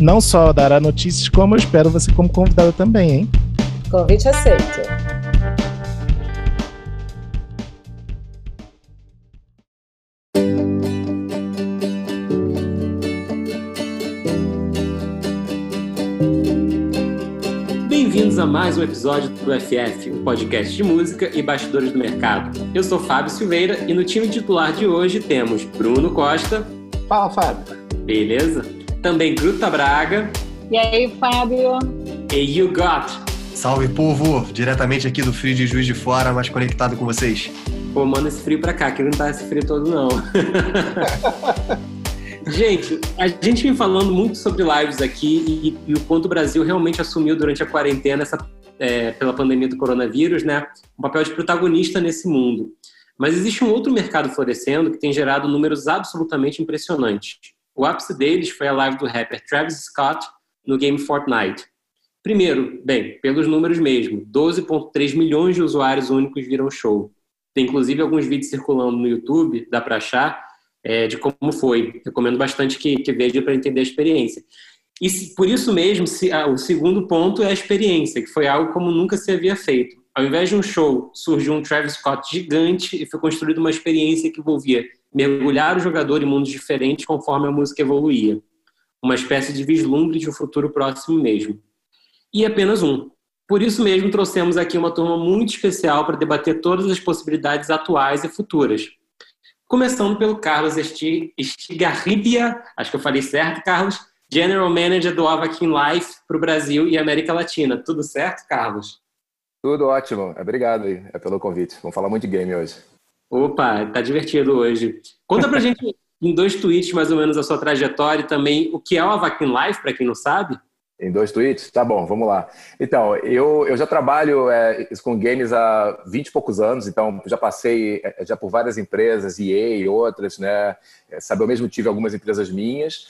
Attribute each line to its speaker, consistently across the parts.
Speaker 1: Não só dará notícias, como eu espero você como convidada também, hein?
Speaker 2: Convite aceito.
Speaker 3: Bem-vindos a mais um episódio do FF, o um podcast de música e bastidores do mercado. Eu sou Fábio Silveira e no time titular de hoje temos Bruno Costa.
Speaker 4: Fala, Fábio.
Speaker 3: Beleza? Também Gruta Braga.
Speaker 5: E aí, Fábio?
Speaker 3: E You Got.
Speaker 4: Salve, povo! Diretamente aqui do frio de Juiz de Fora, mas conectado com vocês.
Speaker 3: Pô, manda esse frio pra cá, que não tá esse frio todo, não. Gente, a gente vem falando muito sobre lives aqui e, e o quanto o Brasil realmente assumiu durante a quarentena, essa, é, pela pandemia do coronavírus, né, um papel de protagonista nesse mundo. Mas existe um outro mercado florescendo que tem gerado números absolutamente impressionantes. O ápice deles foi a live do rapper Travis Scott no game Fortnite. Primeiro, bem, pelos números mesmo, 12,3 milhões de usuários únicos viram o show. Tem inclusive alguns vídeos circulando no YouTube, dá para achar, é, de como foi. Recomendo bastante que, que veja para entender a experiência. E por isso mesmo, se, ah, o segundo ponto é a experiência, que foi algo como nunca se havia feito. Ao invés de um show, surgiu um Travis Scott gigante e foi construída uma experiência que envolvia mergulhar o jogador em mundos diferentes conforme a música evoluía. Uma espécie de vislumbre de um futuro próximo mesmo. E apenas um. Por isso mesmo trouxemos aqui uma turma muito especial para debater todas as possibilidades atuais e futuras. Começando pelo Carlos Estigarribia, acho que eu falei certo, Carlos, General Manager do Avakin Life para o Brasil e América Latina. Tudo certo, Carlos?
Speaker 6: Tudo ótimo. Obrigado aí é pelo convite. Vamos falar muito de game hoje.
Speaker 3: Opa, tá divertido hoje. Conta pra gente em dois tweets mais ou menos a sua trajetória e também o que é o Avakin Life, para quem não sabe.
Speaker 6: Em dois tweets? Tá bom, vamos lá. Então, eu, eu já trabalho é, com games há 20 e poucos anos, então já passei é, já por várias empresas, EA e outras, né? É, sabe, eu mesmo tive algumas empresas minhas.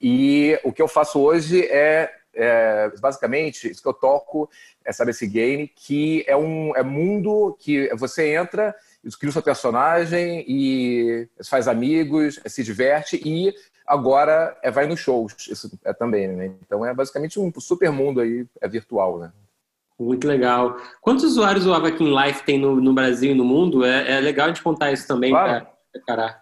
Speaker 6: E o que eu faço hoje é, é basicamente isso que eu toco, é sabe esse game que é um é mundo que você entra cria o seu personagem e faz amigos, se diverte e agora é, vai nos shows, isso é também, né? Então é basicamente um super mundo aí, é virtual, né?
Speaker 3: Muito legal. Quantos usuários o Avakin Life tem no, no Brasil e no mundo? É, é legal de contar isso também claro. para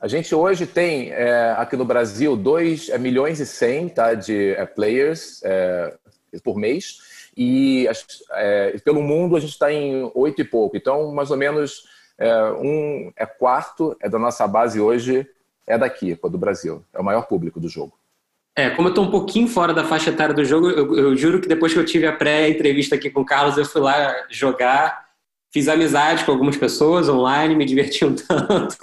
Speaker 6: A gente hoje tem é, aqui no Brasil 2 é, milhões e 100 tá, de é, players é, por mês e é, pelo mundo a gente está em oito e pouco. Então, mais ou menos um é quarto é da nossa base hoje é daqui, do Brasil. É o maior público do jogo.
Speaker 3: É, como eu estou um pouquinho fora da faixa etária do jogo, eu, eu juro que depois que eu tive a pré-entrevista aqui com o Carlos, eu fui lá jogar, fiz amizade com algumas pessoas online, me diverti um tanto.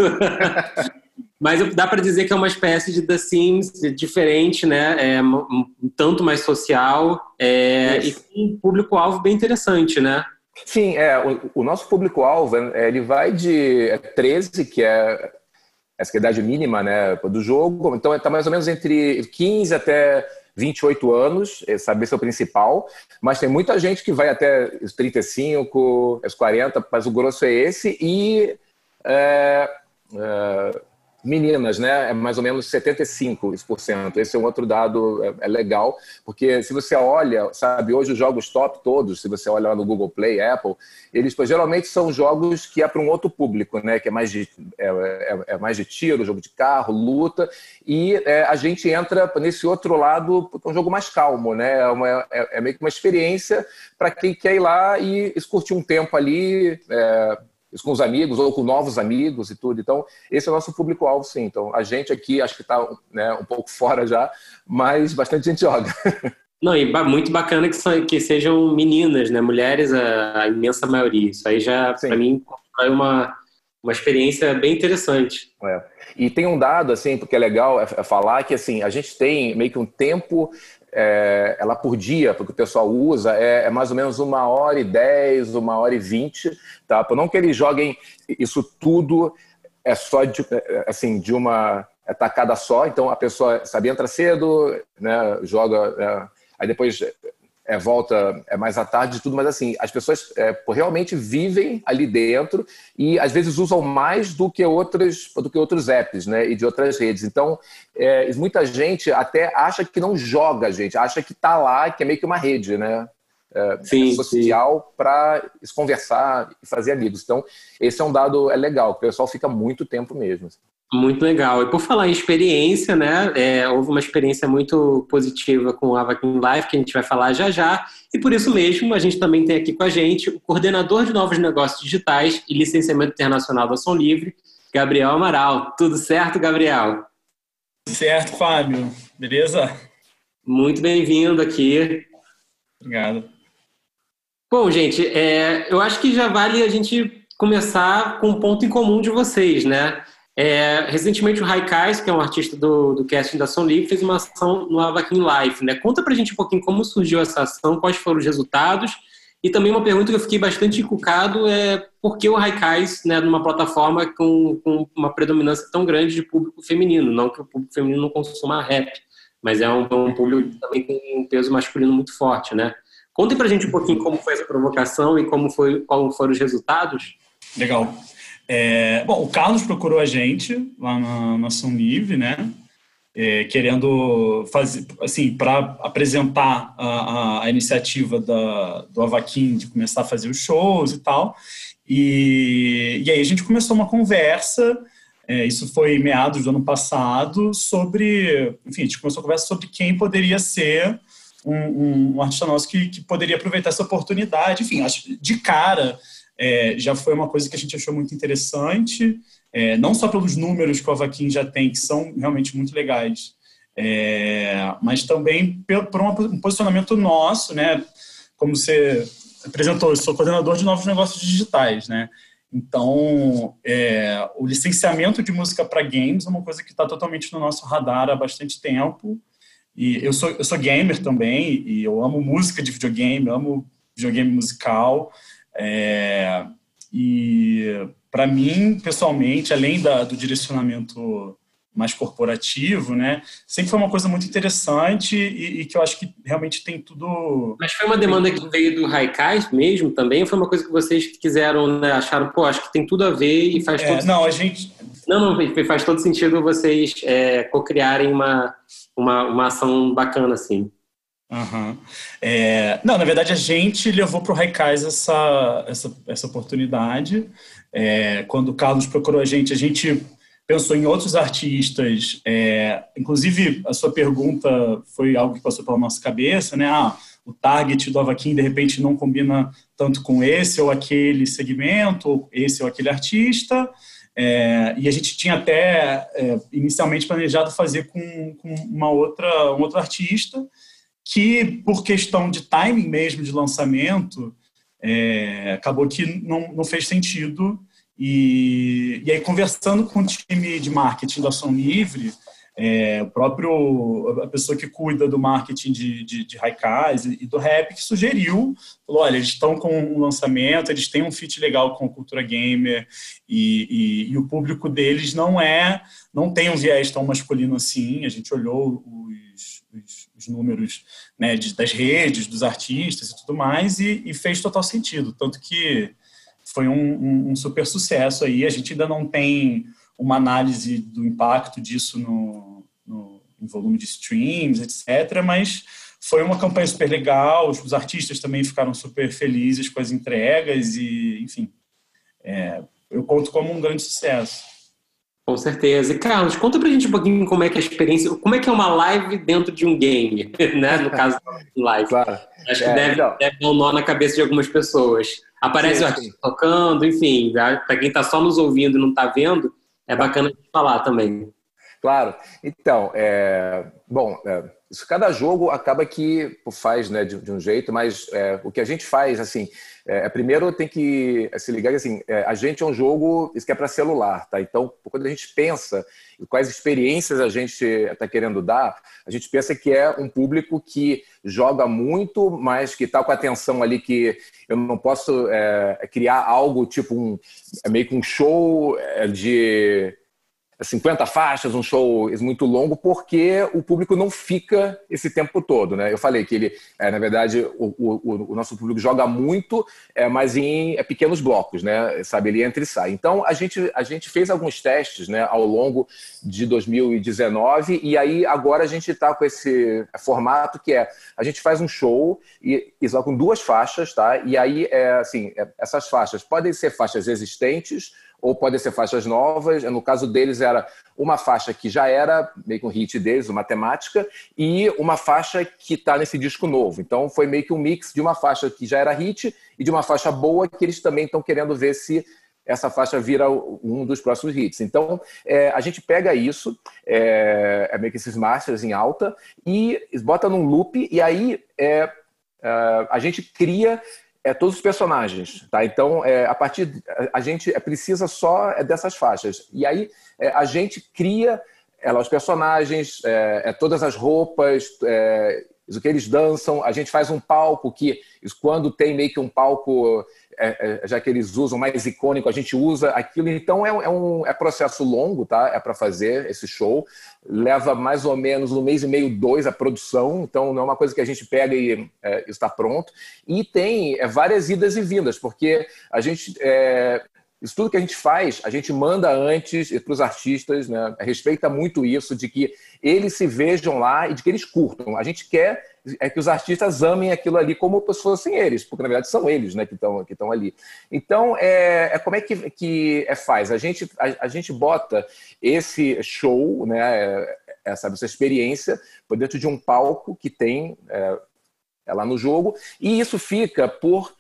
Speaker 3: Mas dá para dizer que é uma espécie de The Sims diferente, né? É um, um tanto mais social é, e com um público-alvo bem interessante, né?
Speaker 6: Sim, é, o, o nosso público-alvo é, ele vai de 13, que é essa é a idade mínima né, do jogo. Então, está mais ou menos entre 15 até 28 anos, sabe, esse é o principal. Mas tem muita gente que vai até os 35, os 40, mas o grosso é esse. E é, é, meninas, né? É mais ou menos 75%. Esse é um outro dado é, é, legal, porque se você olha, sabe, hoje os jogos top todos, se você olha lá no Google Play, Apple, eles pois, geralmente são jogos que é para um outro público, né? Que é mais de, é, é, é mais de tiro, jogo de carro, luta, e é, a gente entra nesse outro lado, um jogo mais calmo, né? É, uma, é meio que uma experiência para quem quer ir lá e, e curtir um tempo ali. É, com os amigos ou com novos amigos e tudo. Então, esse é o nosso público-alvo, sim. Então, a gente aqui acho que está né, um pouco fora já, mas bastante gente joga.
Speaker 3: Não, e muito bacana que, são, que sejam meninas, né? Mulheres, a, a imensa maioria. Isso aí já, para mim, é uma, uma experiência bem interessante.
Speaker 6: É. E tem um dado, assim, porque é legal é, é falar que, assim, a gente tem meio que um tempo é, ela por dia, porque o pessoal usa, é, é, mais ou menos uma hora e dez, uma hora e vinte, tá? Não que eles joguem isso tudo é só de, é, assim, de uma tacada só, então a pessoa, sabe, entra cedo, né, joga, é, aí depois é, volta é mais à tarde e tudo, mas assim, as pessoas é, realmente vivem ali dentro e às vezes usam mais do que outros, do que outros apps, né? E de outras redes. Então, é, muita gente até acha que não joga, gente, acha que está lá, que é meio que uma rede, né? É, sim, social para se conversar e fazer amigos. Então, esse é um dado é legal, que o pessoal fica muito tempo mesmo.
Speaker 3: Muito legal. E por falar em experiência, né? É, houve uma experiência muito positiva com a Avakin Live, que a gente vai falar já já. E por isso mesmo, a gente também tem aqui com a gente o coordenador de novos negócios digitais e licenciamento internacional da Ação Livre, Gabriel Amaral. Tudo certo, Gabriel?
Speaker 7: Certo, Fábio. Beleza?
Speaker 3: Muito bem-vindo aqui.
Speaker 7: Obrigado.
Speaker 3: Bom, gente, é, eu acho que já vale a gente começar com um ponto em comum de vocês, né? É, recentemente o Raikais, que é um artista do, do casting da Ação Livre, fez uma ação no Avakin Life. Né? Conta pra gente um pouquinho como surgiu essa ação, quais foram os resultados. E também uma pergunta que eu fiquei bastante encucado é por que o Raikais, né, numa plataforma com, com, uma predominância tão grande de público feminino? Não que o público feminino não consuma rap, mas é um, um público que também tem um peso masculino muito forte, né? Contem pra gente um pouquinho como foi essa provocação e como, foi, como foram os resultados.
Speaker 7: Legal. É, bom, o Carlos procurou a gente lá na, na Livre, né? É, querendo fazer, assim, para apresentar a, a, a, iniciativa da, do Avaquim de começar a fazer os shows e tal. E, e aí a gente começou uma conversa, é, isso foi meados do ano passado, sobre, enfim, a gente começou a conversa sobre quem poderia ser um, um, um artista nosso que, que poderia aproveitar essa oportunidade. Enfim, acho, de cara, é, já foi uma coisa que a gente achou muito interessante, é, não só pelos números que o Avaquim já tem, que são realmente muito legais, é, mas também por um posicionamento nosso, né? Como você apresentou, eu sou coordenador de novos negócios digitais, né? Então, é, o licenciamento de música para games é uma coisa que está totalmente no nosso radar há bastante tempo. E eu sou, eu sou gamer também, e eu amo música de videogame, amo videogame musical. É, e para mim, pessoalmente, além da, do direcionamento mais corporativo, né? Sempre foi uma coisa muito interessante e, e, que eu acho que realmente tem tudo.
Speaker 3: Mas foi uma demanda que veio do Raikais mesmo também? Ou foi uma coisa que vocês quiseram, né, acharam, pô, acho que tem tudo a ver e faz é, todo
Speaker 7: Não, sentido. a gente.
Speaker 3: Não, não, faz todo sentido vocês é, co-criarem uma, uma, uma ação bacana, assim.
Speaker 7: Uhum. É, não, na verdade a gente levou para o Raikais essa, essa, essa oportunidade. É, quando o Carlos procurou a gente, a gente pensou em outros artistas. É, inclusive, a sua pergunta foi algo que passou pela nossa cabeça, né? Ah, o target do Avaquim de repente não combina tanto com esse ou aquele segmento, ou esse ou aquele artista. É, e a gente tinha até é, inicialmente planejado fazer com, com uma outra, um outro artista que, por questão de timing mesmo de lançamento, é, acabou que não, não fez sentido. E, e aí, conversando com o time de marketing da Ação Livre, é, o próprio a pessoa que cuida do marketing de, de, de Raikais e do rap que sugeriu, falou, olha, eles estão com um lançamento, eles têm um fit legal com a cultura gamer e, e, e, o público deles não é, não tem um viés tão masculino assim, a gente olhou os, os os números né, de, das redes, dos artistas e tudo mais, e, e fez total sentido. Tanto que foi um, um, um, super sucesso aí. A gente ainda não tem uma análise do impacto disso no, no volume de streams, etc., mas foi uma campanha super legal. Os, os artistas também ficaram super felizes com as entregas e, enfim, é, eu conto como um grande sucesso.
Speaker 3: Com certeza. E Carlos, conta pra gente um pouquinho como é que é a experiência, como é que é uma live dentro de um game, né? No caso do live. Claro. Acho que é, deve, deve dar um nó na cabeça de algumas pessoas. Aparece sim, o artista tocando, enfim, para quem está só nos ouvindo e não está vendo, é bacana de falar também.
Speaker 6: Claro. Então, é, bom, é, isso, cada jogo acaba que faz né, de, de um jeito, mas é, o que a gente faz, assim, é, é primeiro tem que se ligar que assim, é, a gente é um jogo, isso que é para celular, tá? Então, quando a gente pensa em quais experiências a gente está querendo dar, a gente pensa que é um público que joga muito, mas que está com atenção ali que eu não posso é, criar algo tipo um, meio que um show de 50 faixas, um show muito longo, porque o público não fica esse tempo todo, né? Eu falei que ele, é, na verdade, o, o, o, nosso público joga muito, é, mas em é, pequenos blocos, né? Sabe, ele entra e sai. Então, a gente, a gente fez alguns testes, né, ao longo de 2019, e aí agora a gente está com esse formato que é, a gente faz um show e, e com duas faixas, tá? E aí, é, assim, é, essas faixas podem ser faixas existentes, ou podem ser faixas novas. No caso deles, era uma faixa que já era meio que um hit deles, uma temática, e uma faixa que está nesse disco novo. Então, foi meio que um mix de uma faixa que já era hit e de uma faixa boa que eles também estão querendo ver se essa faixa vira um dos próximos hits. Então, é, a gente pega isso, é, é, meio que esses masters em alta, e bota num loop, e aí é, é a gente cria é, todos os personagens, tá? Então, é, a partir a, gente precisa só é, dessas faixas e aí é, a gente cria ela os personagens, é, é todas as roupas, é, o que eles dançam. A gente faz um palco que quando tem meio que um palco é, é, já que eles usam mais icônico, a gente usa aquilo. Então é, é um é processo longo, tá? É para fazer esse show. Leva mais ou menos um mês e meio, dois a produção. Então não é uma coisa que a gente pega e é, está pronto. E tem é, várias idas e vindas, porque a gente isso tudo que a gente faz, a gente manda antes para os artistas, né? respeita muito isso, de que eles se vejam lá e de que eles curtam. A gente quer é que os artistas amem aquilo ali como se fossem eles, porque na verdade são eles né, que estão que ali. Então, é, é, como é que, que é, faz? A gente, a, a gente bota esse show, né, essa, essa experiência, por dentro de um palco que tem é, é lá no jogo, e isso fica por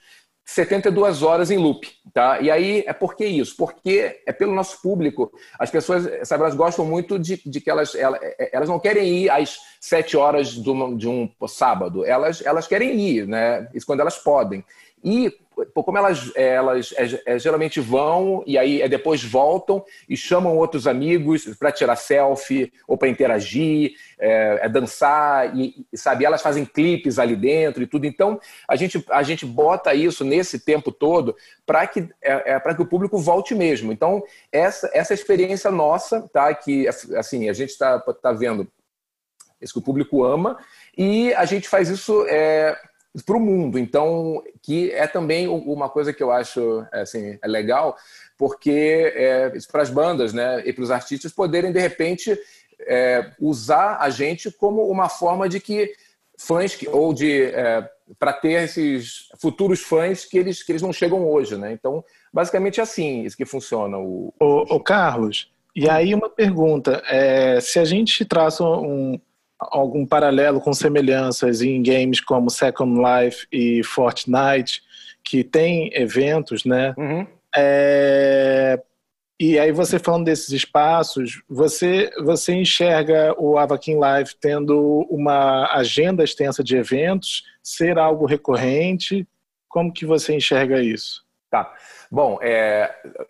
Speaker 6: 72 horas em loop, tá? E aí é por que isso? Porque é pelo nosso público. As pessoas, sabe, elas gostam muito de, de que elas, elas, elas não querem ir às 7 horas de um, de um sábado. Elas, elas querem ir, né? Isso quando elas podem. E como elas, elas é, é, geralmente vão e aí é, depois voltam e chamam outros amigos para tirar selfie ou para interagir, é, é dançar e, sabe elas fazem clipes ali dentro e tudo. Então a gente a gente bota isso nesse tempo todo para que é, é para que o público volte mesmo. Então essa essa experiência nossa, tá? Que assim a gente está tá vendo isso que o público ama e a gente faz isso é, para o mundo. Então, que é também uma coisa que eu acho assim, é legal, porque é, para as bandas né, e para os artistas poderem, de repente, é, usar a gente como uma forma de que fãs, que, ou de. É, para ter esses futuros fãs que eles, que eles não chegam hoje. Né? Então, basicamente é assim isso que funciona. O,
Speaker 1: o, o Carlos, e aí uma pergunta: é, se a gente traça um, algum paralelo com semelhanças em games como Second Life e Fortnite, que tem eventos, né? Uhum. É... E aí você falando desses espaços, você você enxerga o Avakin Live tendo uma agenda extensa de eventos, ser algo recorrente? Como que você enxerga isso?
Speaker 6: Tá. Bom, é,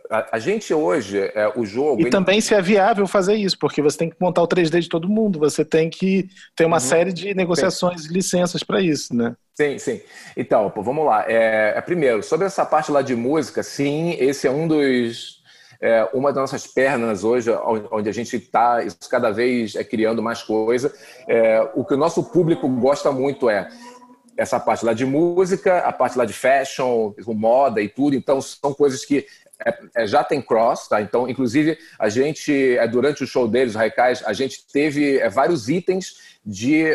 Speaker 6: a, a, gente hoje, é, o jogo.
Speaker 1: E ele... também se é viável fazer isso, porque você tem que montar o 3D de todo mundo, você tem que ter uma uhum. série de negociações e licenças para isso, né?
Speaker 6: Sim, sim. Então, pô, vamos lá. É, é, primeiro, sobre essa parte lá de música, sim, esse é um dos. É, uma das nossas pernas hoje, onde a gente está cada vez é, criando mais coisa. É, o que o nosso público gosta muito é essa parte lá de música, a parte lá de fashion, moda e tudo. Então, são coisas que é, é, já tem cross, tá? Então, inclusive, a gente, é, durante o show deles, o Raikais, a gente teve é, vários itens de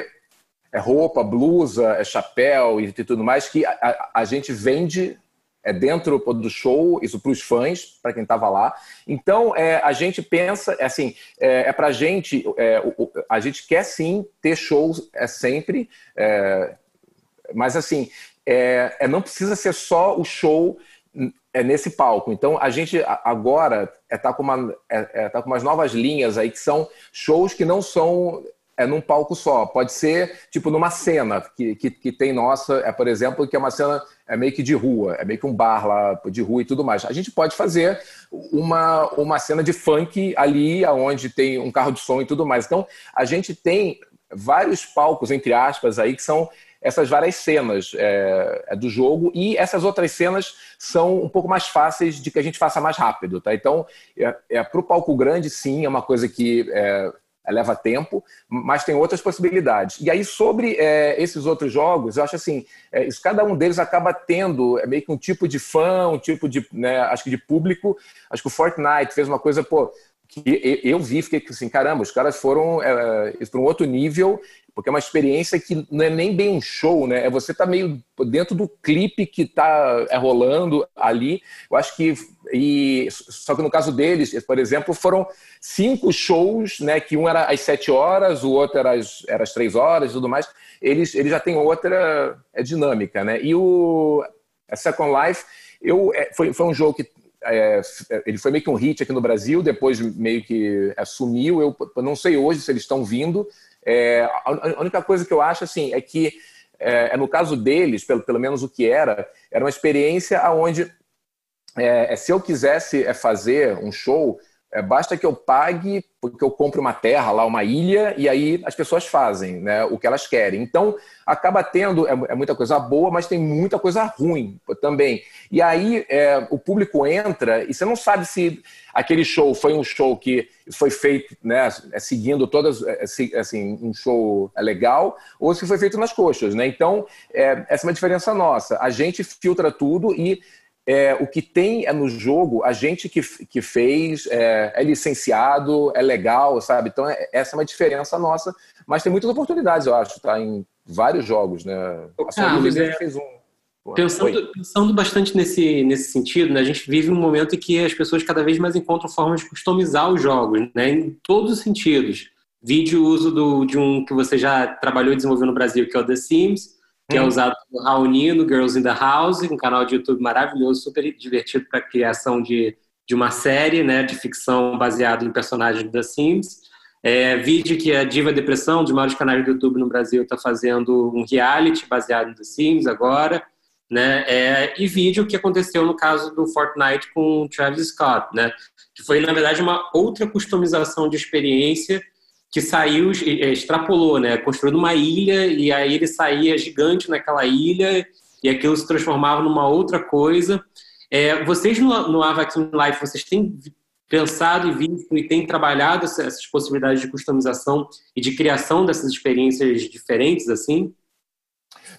Speaker 6: é, roupa, blusa, é, chapéu e, e, tudo mais que a, a, a gente vende é dentro do show, isso para os fãs, para quem estava lá. Então, é, a gente pensa, assim, é, é para a gente, é, a gente quer sim ter shows é, sempre, mas assim, é, é, não precisa ser só o show é nesse palco. Então a gente agora está é, com, uma, é, é, tá com umas novas linhas aí que são shows que não são é num palco só. Pode ser tipo numa cena que, que, que, tem nossa, é por exemplo, que é uma cena é meio que de rua, é meio que um bar lá de rua e tudo mais. A gente pode fazer uma, uma cena de funk ali, aonde tem um carro de som e tudo mais. Então a gente tem vários palcos entre aspas aí que são essas várias cenas é, é, do jogo e essas outras cenas são um pouco mais fáceis de que a gente faça mais rápido, tá? Então, é, é para o palco grande, sim, é uma coisa que é, leva tempo, mas tem outras possibilidades. E aí, sobre é, esses outros jogos, eu acho assim, é, isso, cada um deles acaba tendo é, meio que um tipo de fã, um tipo de, né, acho que de público. Acho que o Fortnite fez uma coisa, pô, que eu vi, fiquei assim, caramba, os caras foram é, para um outro nível porque é uma experiência que não é nem bem um show, né? É você tá meio dentro do clipe que tá é, rolando ali. Eu acho que e só que no caso deles, por exemplo, foram cinco shows, né? Que um era às sete horas, o outro era às, era às três horas, e tudo mais. Eles, eles já têm outra é, dinâmica, né? E o a Second Life, eu foi, foi um jogo que é, ele foi meio que um hit aqui no Brasil, depois meio que é, sumiu. Eu, não sei hoje se eles estão vindo. É, a única coisa que eu acho assim é que é, é, no caso deles, pelo, pelo menos o que era, era uma experiência aonde é, é se eu quisesse é, fazer um show, é, basta que eu pague, porque eu compre uma terra lá, uma ilha, e aí as pessoas fazem né, o que elas querem. Então, acaba tendo é, é muita coisa boa, mas tem muita coisa ruim também. E aí é, o público entra e você não sabe se aquele show foi um show que foi feito né, é, seguindo todas, é, assim, um show legal, ou se foi feito nas coxas. Né? Então, essa é uma diferença nossa. A gente filtra tudo e é, o que tem é no jogo, a gente que, que fez é, é licenciado, é legal, sabe? Então, é, essa é uma diferença nossa, mas tem muitas oportunidades, eu acho, tá? Em vários jogos, né? A
Speaker 3: Sony ah, é... fez um. Pensando, pensando, bastante nesse, nesse sentido, né, a gente vive um momento em que as pessoas cada vez mais encontram formas de customizar os jogos, né, em todos os sentidos. Vídeo uso do, de um que você já trabalhou e desenvolveu no Brasil, que é o The Sims, que é hum. usado por Raoni Girls in the House, um canal de YouTube maravilhoso, super divertido para a criação de, de uma série né, de ficção baseada em personagens da Sims. É, vídeo que a Diva Depressão, um dos maiores canais do YouTube no Brasil, está fazendo um reality baseado em The Sims agora. Né? É, e vídeo que aconteceu no caso do Fortnite com o Travis Scott, né? que foi, na verdade, uma outra customização de experiência que saiu, extrapolou, né? Construindo uma ilha e aí ele saía gigante naquela ilha e aquilo se transformava numa outra coisa. É, vocês no, no Avakin Life, vocês têm pensado e visto e têm trabalhado essas possibilidades de customização e de criação dessas experiências diferentes, assim?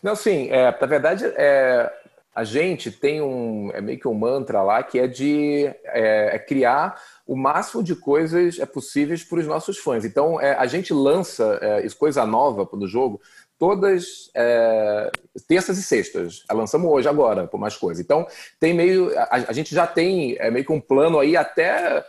Speaker 6: Não, sim. É, na verdade, é, a gente tem um é meio que um mantra lá que é de é, é criar o máximo de coisas é possíveis para os nossos fãs. Então, é, a gente lança é, coisa nova no jogo todas é, terças e sextas. É, lançamos hoje, agora, por mais coisa. Então, tem meio. A, a, gente já tem meio que um plano aí até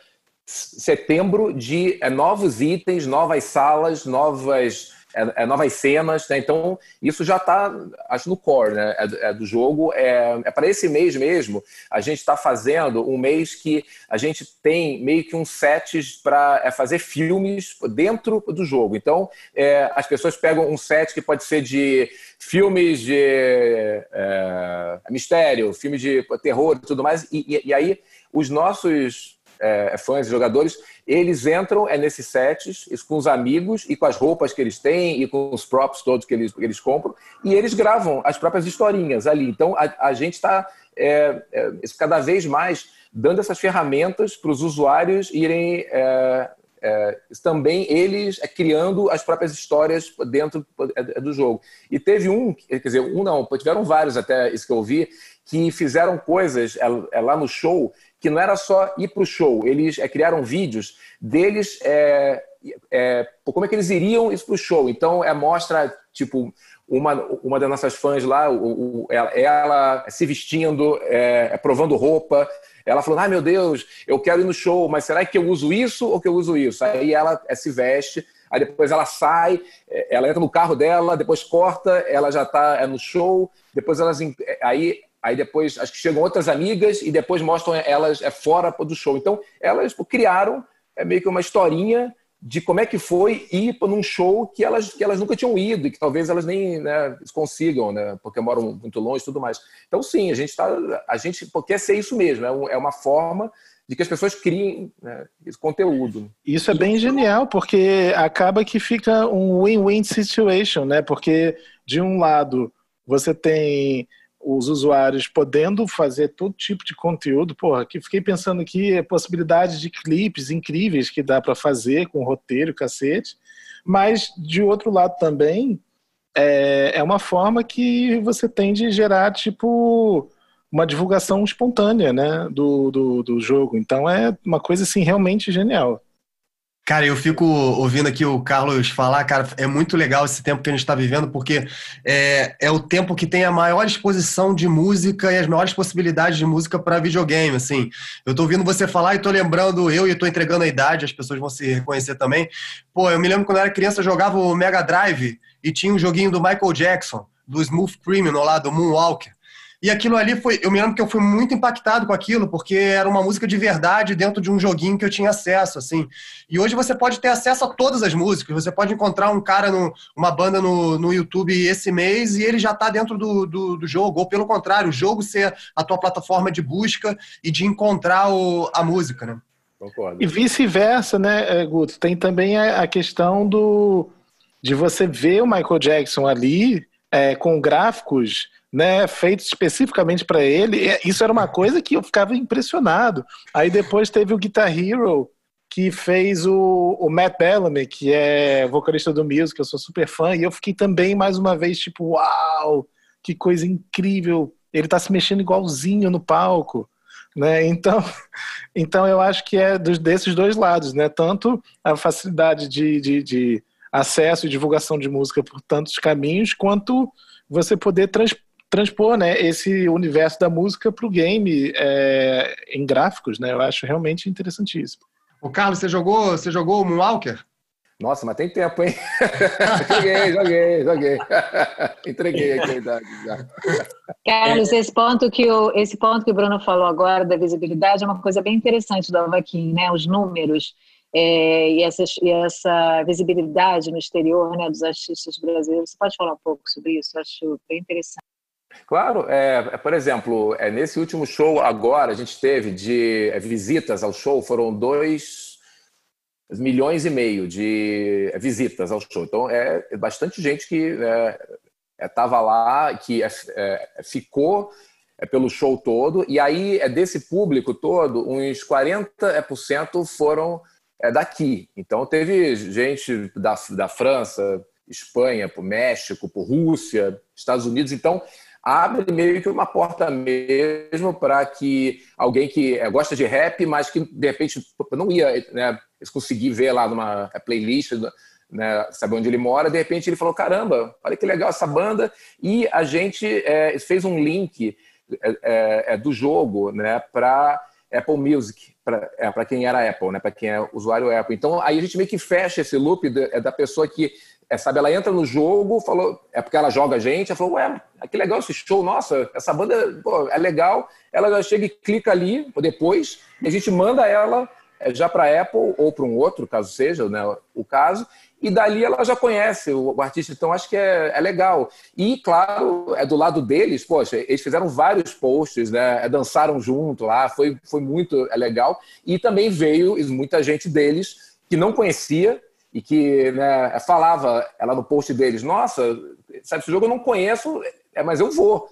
Speaker 6: setembro de novos itens, novas salas, novas é, é novas cenas, né? Então, isso já está, acho, no core né? é, é do jogo. É, é para esse mês mesmo, a gente está fazendo um mês que a gente tem meio que um sets para é, fazer filmes dentro do jogo. Então, é, as pessoas pegam um set que pode ser de filmes de é, mistério, filmes de terror e tudo mais, e, e, e aí os nossos é, fãs e jogadores, eles entram é nesses sets com os amigos e com as roupas que eles têm e com os props todos que eles, que eles compram, e eles gravam as próprias historinhas ali. Então a, a gente está é, é, cada vez mais dando essas ferramentas para os usuários irem é, é, também eles é, criando as próprias histórias dentro é, do jogo. E teve um, quer dizer, um não, tiveram vários até isso que eu vi, que fizeram coisas é, é lá no show que não era só ir para o show, eles é, criaram vídeos deles, é, é, como é que eles iriam isso para o show. Então, é, mostra, tipo, uma, uma das nossas fãs lá, o, o, ela, ela, se vestindo, é, é, provando roupa, ela falou, ai ah, meu Deus, eu quero ir no show, mas será que eu uso isso ou que eu uso isso? Aí ela é, se veste, aí depois ela sai, ela entra no carro dela, depois corta, ela já está é, no show, depois elas, aí aí depois acho que chegam outras amigas e depois mostram elas é, fora do show. Então, elas pô, criaram é, meio que uma historinha de como é que foi ir num show que elas, que elas nunca tinham ido e que talvez elas nem né, consigam, né, porque moram muito longe e tudo mais. Então, sim, a gente está. A gente quer ser isso mesmo, é, é uma forma de que as pessoas criem né, esse conteúdo.
Speaker 1: Isso é bem genial, porque acaba que fica um win-win situation, né? Porque, de um lado, você tem os usuários podendo fazer todo tipo de conteúdo. Porra, que fiquei pensando aqui a possibilidade de clipes incríveis que dá para fazer com roteiro, cacete. Mas, de outro lado também, é, é uma forma que você tem de gerar, tipo, uma divulgação espontânea né, do, do, do jogo. Então é uma coisa assim realmente genial.
Speaker 4: Cara, eu fico ouvindo aqui o Carlos falar, cara, é muito legal esse tempo que a gente está vivendo, porque é, é o tempo que tem a maior exposição de música e as maiores possibilidades de música para videogame, assim. Eu estou ouvindo você falar e estou lembrando eu e estou entregando a idade, as pessoas vão se reconhecer também. Pô, eu me lembro quando eu era criança, eu jogava o Mega Drive e tinha um joguinho do Michael Jackson, do Smooth Criminal lá, do Moonwalker. E aquilo ali foi. Eu me lembro que eu fui muito impactado com aquilo, porque era uma música de verdade dentro de um joguinho que eu tinha acesso, assim. E hoje você pode ter acesso a todas as músicas. Você pode encontrar um cara, no, uma banda no, no YouTube esse mês e ele já está dentro do, do, do, jogo. Ou pelo contrário, o jogo ser a tua plataforma de busca e de encontrar o, a música, né?
Speaker 1: Concordo. E vice-versa, né, eh, Guto? Tem também a questão do de você ver o Michael Jackson ali é, com gráficos né, feito especificamente para ele. Isso era uma coisa que eu ficava impressionado. Aí depois teve o Guitar Hero, que fez o, o Matt Bellamy, que é vocalista do Music, eu sou super fã, e eu fiquei também, mais uma vez, tipo, uau, que coisa incrível. Ele está se mexendo igualzinho no palco. Né? Então, então eu acho que é dos, desses dois lados, né? Tanto a facilidade de, de, de acesso e divulgação de música por tantos caminhos, quanto você poder trans, transpor né, esse universo da música para o game é, em gráficos, né? Eu acho realmente interessantíssimo.
Speaker 4: O Carlos, você jogou, você jogou o Moonwalker?
Speaker 6: Nossa, mas tem tempo, hein? joguei, joguei, joguei. Entreguei aqui a idade já.
Speaker 5: Carlos, esse ponto, que o, esse ponto que o Bruno falou agora da visibilidade é uma coisa bem interessante do Avaquim, né? Os números é, e, essas, e essa visibilidade no exterior né, dos artistas brasileiros. Você pode falar um pouco sobre isso? Eu acho bem interessante.
Speaker 6: Claro, é, é, por exemplo, é, nesse último show agora a gente teve de é, visitas ao show, foram dois milhões e meio de é, visitas ao show. Então é, é bastante gente que estava lá, que ficou pelo show todo, e aí é desse público todo, uns 40% foram daqui. Então teve gente da, da França, Espanha, por México, por Rússia, Estados Unidos. Então abre meio que uma porta mesmo para que alguém que é, gosta de rap, mas que de repente não ia né, conseguir ver lá numa é, playlist, né, saber onde ele mora, de repente ele falou: caramba, olha que legal essa banda, e a gente é, fez um link é, é, do jogo né, para Apple Music, para é, quem era Apple, né, para quem é usuário Apple. Então aí a gente meio que fecha esse loop da pessoa que é, sabe, ela entra no jogo, falou, é porque ela joga a gente, ela falou, ué, que legal esse show, nossa, essa banda pô, é legal. Ela já chega e clica ali, depois, e a gente manda ela é, já para Apple ou para um outro, caso seja né, o caso, e dali ela já conhece o, artista, então acho que é, é, legal. E, claro, é do lado deles, poxa, eles fizeram vários posts, né, é, dançaram junto lá, foi, foi muito é legal, e também veio muita gente deles que não conhecia, e que né, falava ela no post deles, nossa, sabe, esse jogo eu não conheço, é, mas eu vou.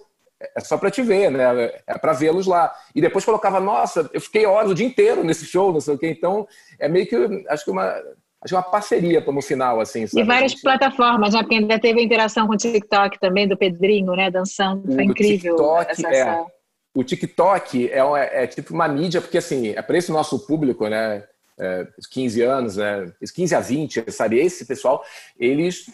Speaker 6: É só para te ver, né? É para vê-los lá. E depois colocava, nossa, eu fiquei horas o dia inteiro nesse show, não sei o quê. Então, é meio que, acho que uma, acho uma parceria no final, assim.
Speaker 5: Sabe? E várias gente... plataformas, né? Porque ainda teve a interação com o TikTok também, do Pedrinho, né? Dançando, foi o incrível.
Speaker 6: TikTok, essa, é, O TikTok é, é, é, tipo uma mídia, porque assim, é para esse nosso público, né? É, 15 anos, né, 15 a 20, sabe? Esse pessoal, eles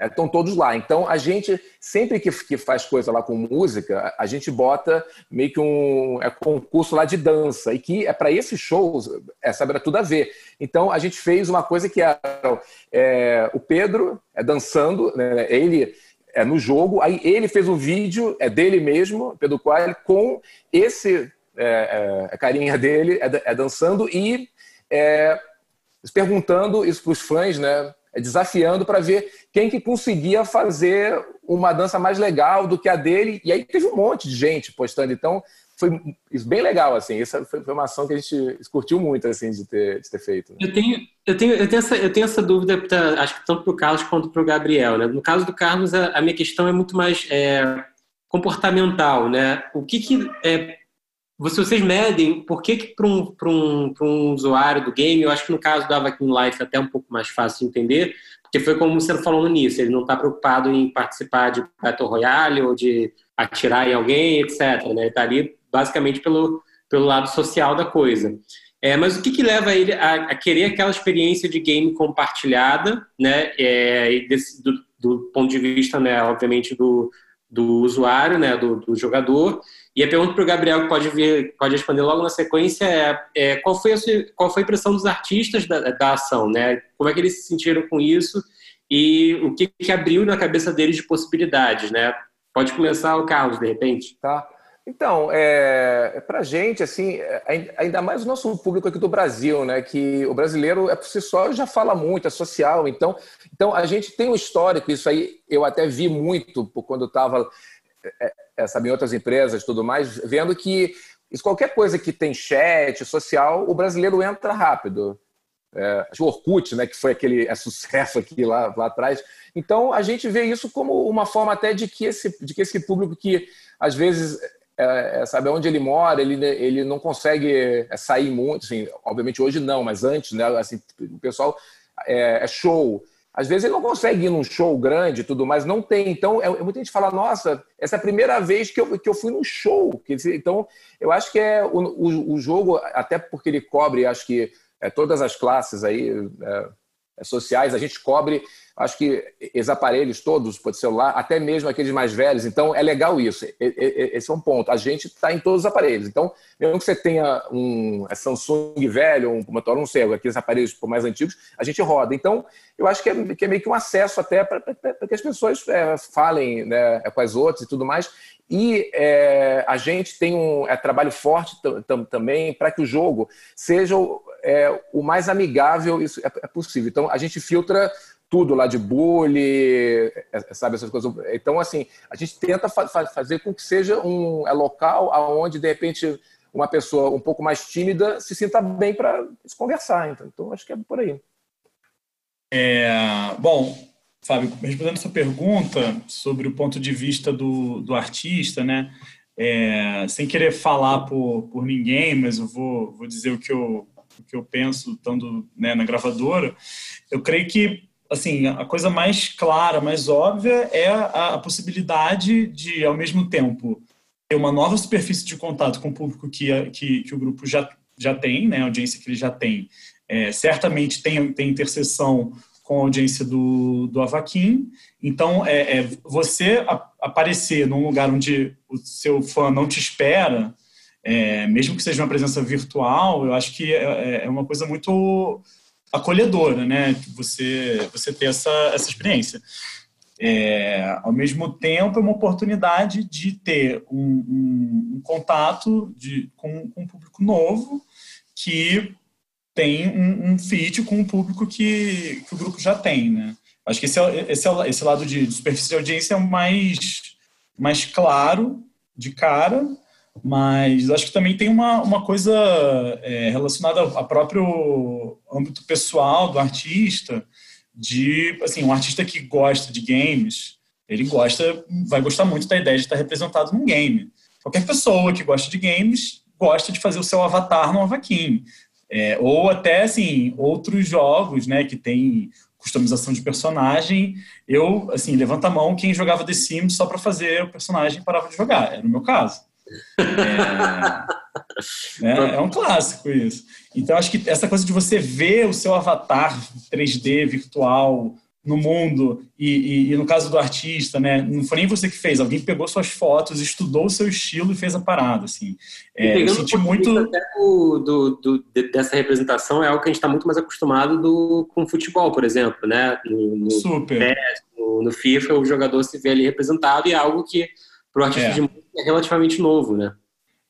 Speaker 6: estão é, todos lá. Então, a gente, sempre que, que faz coisa lá com música, a gente bota meio que um é, concurso lá de dança, e que é para esses shows, é, sabe, era tudo a ver. Então, a gente fez uma coisa que era é, o Pedro é, dançando, né, ele é no jogo. Aí ele fez um vídeo, é dele mesmo, Pedro Coelho, com esse é, é, carinha dele é, é dançando e é, perguntando isso para os fãs, né? É desafiando para ver quem que conseguia fazer uma dança mais legal do que a dele. E aí teve um monte de gente postando. Então, foi bem legal, assim. Essa foi, uma ação que a gente curtiu muito, assim, de ter, de ter feito. Né?
Speaker 3: Eu, tenho, eu, tenho, eu, tenho essa, eu tenho essa dúvida, pra, acho que tanto para o Carlos quanto para o Gabriel, né? No caso do Carlos, a, a minha questão é muito mais é, comportamental, né? O que que... É, se vocês medem, por que, que para um, um, um usuário do game, eu acho que no caso do Avakin Life é até um pouco mais fácil de entender, porque foi como você falou no início, ele não está preocupado em participar de Battle Royale ou de atirar em alguém, etc. Né? Ele está ali basicamente pelo, pelo lado social da coisa. É, mas o que, que leva ele a, a, querer aquela experiência de game compartilhada, né? É, desse, do, do, ponto de vista, né, obviamente, do, do usuário, né, do, do jogador, e a pergunta para o Gabriel, que pode, vir, pode responder logo na sequência, é, é qual, foi a, qual foi a impressão dos artistas da, da ação? Né? Como é que eles se sentiram com isso e o que, que abriu na cabeça deles de possibilidades? Né? Pode começar o Carlos, de repente.
Speaker 6: Tá. Então, é, para a gente, assim, é, ainda mais o nosso público aqui do Brasil, né? Que o brasileiro, é por si só, já fala muito, é social. Então, então a gente tem um histórico, isso aí eu até vi muito quando estava é, sabe, em outras empresas tudo mais, vendo que qualquer coisa que tem chat, social, o brasileiro entra rápido. É, o Orkut, né, que foi aquele é, sucesso aqui lá, lá atrás. Então, a gente vê isso como uma forma até de que esse, de que esse público que, às vezes, é, é sabe onde ele mora, ele, ele não consegue é, sair muito, assim, obviamente hoje não, mas antes, né, assim, o pessoal é show, às vezes ele não consegue ir num show grande e tudo mais, não tem. Então, é, é, muita gente fala, nossa, essa é a primeira vez que eu, que eu fui num show. Então, eu acho que é o, o, o jogo, até porque ele cobre, acho que é, todas as classes aí é, sociais, a gente cobre acho que esses aparelhos todos, pode celular, até mesmo aqueles mais velhos. Então, é legal isso. Esse é um ponto. A gente está em todos os aparelhos. Então, mesmo que você tenha um é Samsung velho, um Motorola, não sei, aqueles aparelhos mais antigos, a gente roda. Então, eu acho que é, que é meio que um acesso até para que as pessoas é, falem né, com as outras e tudo mais. E é, a gente tem um é, trabalho forte também para que o jogo seja o, é, o mais amigável isso é, é possível. Então, a gente filtra tudo lá de bullying, é, sabe, essas coisas. Então, assim, a gente tenta fa fazer com que seja um é local aonde, de repente, uma pessoa um pouco mais tímida se sinta bem para se conversar. Então, então, acho que é por aí.
Speaker 7: É, bom, Fábio, respondendo essa pergunta sobre o ponto de vista do, do artista, né? É, sem querer falar por, por ninguém, mas eu vou, vou dizer o que eu, o que eu penso estando né, na gravadora, eu creio que assim, a coisa mais clara, mais óbvia é a, a, possibilidade de, ao mesmo tempo, ter uma nova superfície de contato com o público que, que, que o grupo já, já tem, né, a audiência que ele já tem. É, certamente tem, tem interseção com a audiência do, do Avaquim. Então, é, é você a, aparecer num lugar onde o seu fã não te espera, é, mesmo que seja uma presença virtual, eu acho que é, é uma coisa muito acolhedora, né? Você, você ter essa, essa experiência. É, ao mesmo tempo, é uma oportunidade de ter um, um, um contato de, com, com, um público novo que tem um, um fit com o público que, que o grupo já tem, né? Acho que esse, é, esse, é, esse lado de, de superfície de audiência é mais, mais claro de cara, mas acho que também tem uma, uma coisa é, relacionada ao próprio âmbito pessoal do artista, de, assim, um artista que gosta de games, ele gosta, vai gostar muito da ideia de estar representado num game. Qualquer pessoa que gosta de games gosta de fazer o seu avatar no Avakin. É, ou até, assim, outros jogos, né, que tem customização de personagem. Eu, assim, levanta a mão quem jogava The Sims só para fazer o personagem parava de jogar. Era o meu caso. É, né? é um clássico isso. Então, acho que essa coisa de você ver o seu avatar 3D virtual no mundo, e, e, e, no caso do artista, né, não foi nem você que fez, alguém pegou suas fotos, estudou o seu estilo e fez a parada, assim.
Speaker 3: É, eu senti muito... Até do, do, do, dessa representação é algo que a gente está muito mais acostumado do, com futebol, por exemplo, né? No, no
Speaker 7: Super.
Speaker 3: PES, no, no, FIFA, o jogador se vê ali representado e é algo que para o artista é. de música é relativamente novo, né?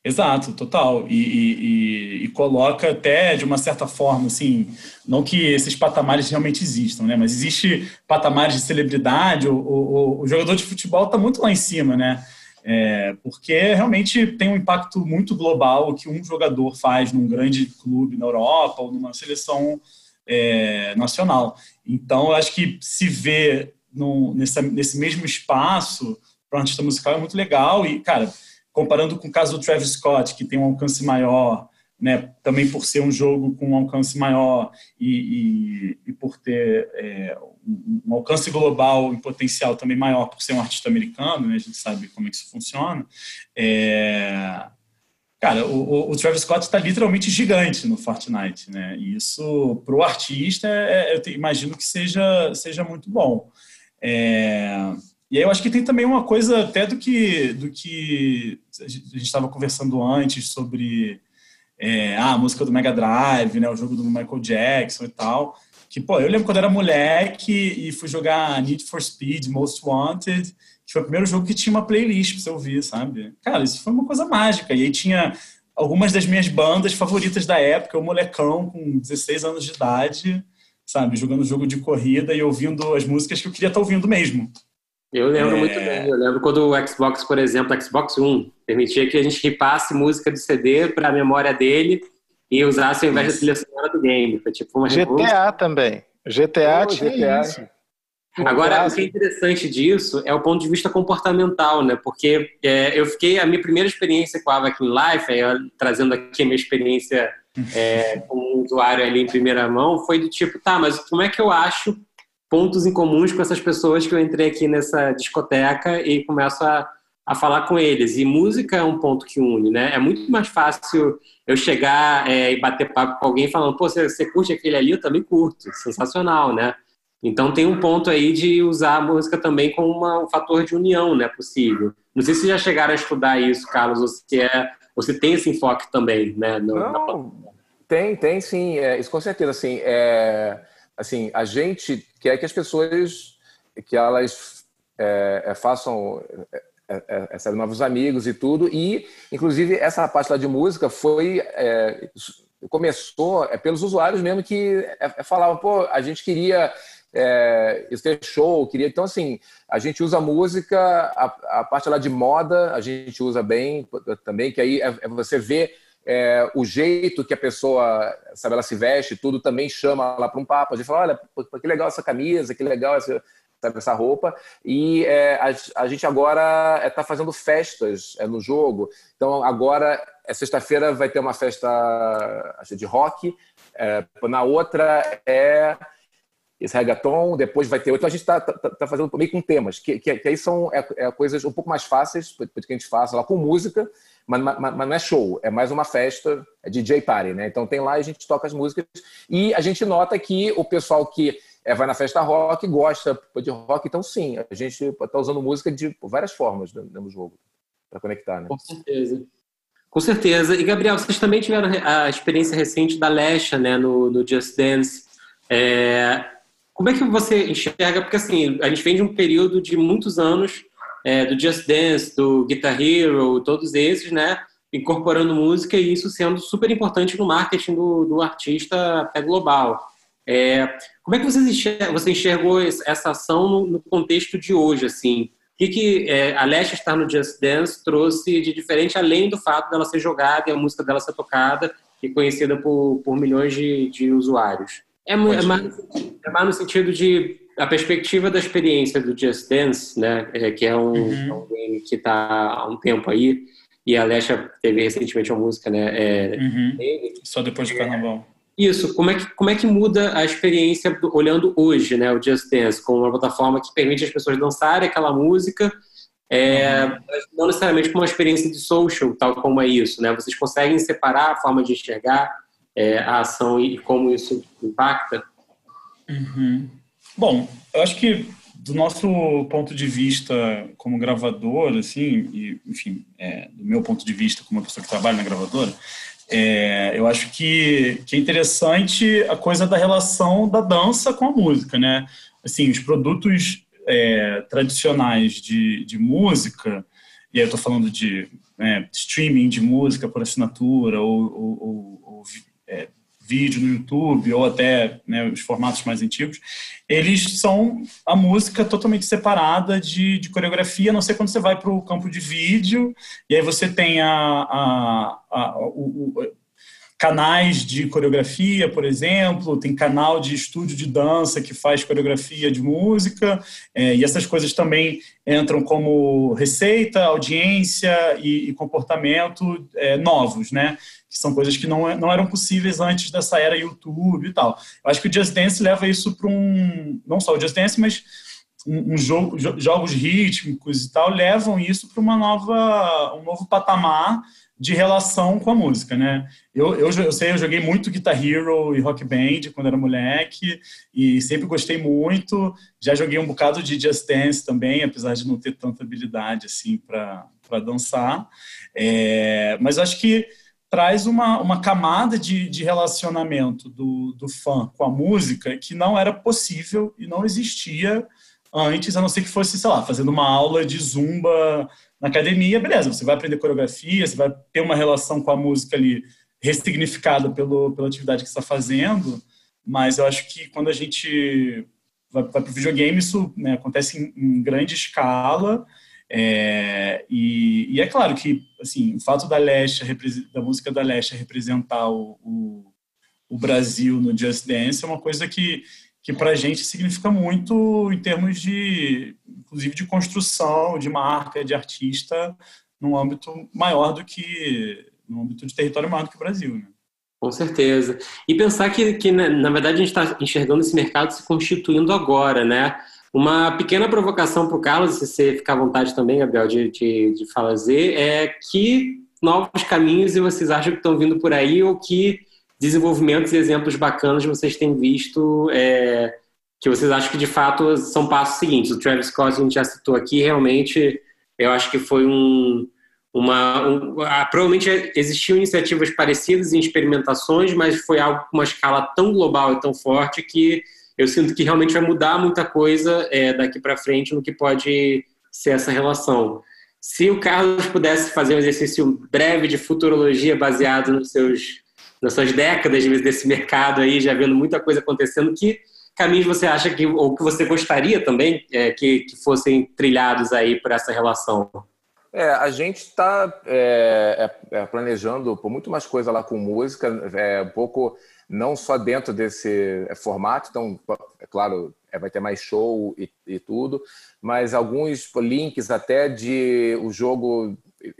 Speaker 7: Exato, total. E, e, e, coloca até de uma certa forma, assim, não que esses patamares realmente existam, né? Mas existe patamares de celebridade. O, o, o jogador de futebol está muito lá em cima, né? É, porque realmente tem um impacto muito global o que um jogador faz num grande clube na Europa ou numa seleção é, nacional. Então, eu acho que se ver nesse mesmo espaço para um artista musical é muito legal. E, cara, comparando com o caso do Travis Scott, que tem um alcance maior, né, também por ser um jogo com um alcance maior e, e, e por ter é, um, alcance global e potencial também maior por ser um artista americano, né, a gente sabe como é que isso funciona. É, cara, o, o, Travis Scott está literalmente gigante no Fortnite, né? E isso para o artista, é, eu te, imagino que seja seja muito bom. É, e aí eu acho que tem também uma coisa até do que, do que a gente estava conversando antes sobre é, ah, a música do Mega Drive, né, o jogo do Michael Jackson e tal. Que, pô, eu lembro quando era moleque e fui jogar Need for Speed, Most Wanted, que foi o primeiro jogo que tinha uma playlist pra você ouvir, sabe? Cara, isso foi uma coisa mágica. E aí tinha algumas das minhas bandas favoritas da época, o molecão com 16 anos de idade, sabe, jogando jogo de corrida e ouvindo as músicas que eu queria estar ouvindo mesmo.
Speaker 3: Eu lembro é... muito bem. Eu lembro quando o Xbox, por exemplo, o Xbox One, permitia que a gente ripasse música do CD para a memória dele e usasse ao invés da trilha sonora do game. Foi tipo uma
Speaker 1: GTA também. GTA oh, tinha GTA. isso.
Speaker 3: Agora, o que é interessante disso é o ponto de vista comportamental, né? Porque é, eu fiquei, a minha primeira experiência com a Avakin Life, trazendo aqui a minha experiência é, como usuário ali em primeira mão, foi do tipo, tá, mas como é que eu acho pontos em comuns com essas pessoas que eu entrei aqui nessa discoteca e começo a, a falar com eles. E música é um ponto que une, né? É muito mais fácil eu chegar é, e bater papo com alguém falando, pô, você, você curte aquele ali? Eu também curto. Sensacional, né? Então tem um ponto aí de usar a música também como uma, um fator de união, né? Possível. Não sei se já chegaram a estudar isso, Carlos, ou se, é, você tem esse enfoque também, né?
Speaker 6: No, Não, na... tem, tem sim. É, isso com certeza, assim, é, assim, a gente quer que as pessoas que elas é, é façam é, é, é novos amigos e tudo e inclusive essa parte lá de música foi começou pelos usuários mesmo que falavam pô a gente queria é, show, queria. Então, assim, a gente usa música, a, a, parte lá de moda, a gente usa bem também, que aí é, é você vê é, o jeito que a pessoa, sabe, ela se veste, tudo também chama lá para um papo. A gente fala, olha, que legal essa camisa, que legal essa, sabe, essa roupa. E é, a, a, gente agora está é, fazendo festas é, no jogo. Então, agora, é sexta-feira, vai ter uma festa acho, de rock. É, na outra é esse reggaeton, depois vai ter outro. Então, a gente está tá, tá fazendo meio com temas, que, que, que aí são é, é, coisas um pouco mais fáceis para que a gente faça lá com música, mas, mas, mas, não é show, é mais uma festa, é DJ party, né? Então tem lá e a gente toca as músicas e a gente nota que o pessoal que é, vai na festa rock gosta de rock, então sim, a gente está usando música de várias formas no jogo para conectar, né?
Speaker 3: Com certeza. Com certeza. E, Gabriel, vocês também tiveram a experiência recente da Lesha, né, no, no Just Dance. É... Como é que você enxerga? Porque, assim, a gente vem de um período de muitos anos é, do Just Dance, do Guitar Hero, todos esses, né? Incorporando música e isso sendo super importante no marketing do, do artista até global. É, como é que você, enxerga, você enxergou essa ação no, no, contexto de hoje, assim? O que, que é, a Leste estar no Just Dance trouxe de diferente, além do fato dela ser jogada e a música dela ser tocada e conhecida por, por milhões de, de usuários? É, é, mais, é mais no sentido de a perspectiva da experiência do Just Dance, né, é, que é um, uhum. um game que está há um tempo aí, e a Alexa teve recentemente uma música, né? É,
Speaker 7: uhum. Só depois do carnaval.
Speaker 3: Isso, como é, que, como é que muda a experiência olhando hoje, né, o Just Dance, como uma plataforma que permite as pessoas dançarem aquela música, é, uhum. não necessariamente como uma experiência de social, tal como é isso, né? Vocês conseguem separar a forma de enxergar é, a ação e como isso impacta?
Speaker 7: Uhum. Bom, eu acho que do nosso ponto de vista como gravador, assim, e, enfim, é, do meu ponto de vista como uma pessoa que trabalha na gravadora, é, eu acho que, que é interessante a coisa da relação da dança com a música, né? Assim, os produtos é, tradicionais de, de música, e aí eu estou falando de né, streaming de música por assinatura ou, ou, ou, ou é, vídeo no YouTube ou até né, os formatos mais antigos, eles são a música totalmente separada de, de coreografia, a não ser quando você vai para o campo de vídeo, e aí você tem a, a, a o, o, canais de coreografia, por exemplo, tem canal de estúdio de dança que faz coreografia de música, é, e essas coisas também entram como receita, audiência e, e comportamento é, novos, né? Que são coisas que não, não eram possíveis antes dessa era YouTube e tal. Eu acho que o Just Dance leva isso para um. Não só o Just Dance, mas um, um jogo, jogos rítmicos e tal levam isso para uma nova, um novo patamar de relação com a música, né? Eu, eu, eu sei, eu joguei muito Guitar Hero e Rock Band quando era moleque e sempre gostei muito. Já joguei um bocado de Just Dance também, apesar de não ter tanta habilidade assim para dançar. É, mas acho que traz uma, uma camada de, de relacionamento do, do fã com a música que não era possível e não existia antes, a não ser que fosse, sei lá, fazendo uma aula de zumba na academia, beleza, você vai aprender coreografia, você vai ter uma relação com a música ali ressignificada pelo, pela atividade que você está fazendo, mas eu acho que quando a gente vai, vai para o videogame, isso né, acontece em, em, grande escala, é, e, e, é claro que assim, o fato da Leste, da música da Leste representar o, o, o Brasil no Just Dance é uma coisa que que para a gente significa muito em termos de, inclusive, de construção, de marca, de artista, num âmbito maior do que, num âmbito de território maior do que o Brasil, né?
Speaker 3: Com certeza. E pensar que, que na verdade, a gente está enxergando esse mercado se constituindo agora, né? Uma pequena provocação para o Carlos, se você ficar à vontade também, Gabriel, de, de, de fazer, é que novos caminhos e vocês acham que estão vindo por aí ou que desenvolvimentos e exemplos bacanas vocês têm visto é, que vocês acham que de fato são passos seguintes? O Travis Scott a gente já citou aqui, realmente eu acho que foi um, uma. Um, provavelmente existiam iniciativas parecidas em experimentações, mas foi algo com uma escala tão global e tão forte que eu sinto que realmente vai mudar muita coisa é, daqui para frente no que pode ser essa relação. Se o Carlos pudesse fazer um exercício breve de futurologia baseado nos seus nessas décadas desse mercado aí, já vendo muita coisa acontecendo, que caminhos você acha que, ou que você gostaria também é, que, que fossem trilhados aí para essa relação?
Speaker 6: É, a gente está é, é, é, planejando por muito mais coisa lá com música, é, um pouco não só dentro desse é, formato, então, é claro, é, vai ter mais show e, e, tudo, mas alguns links até de o jogo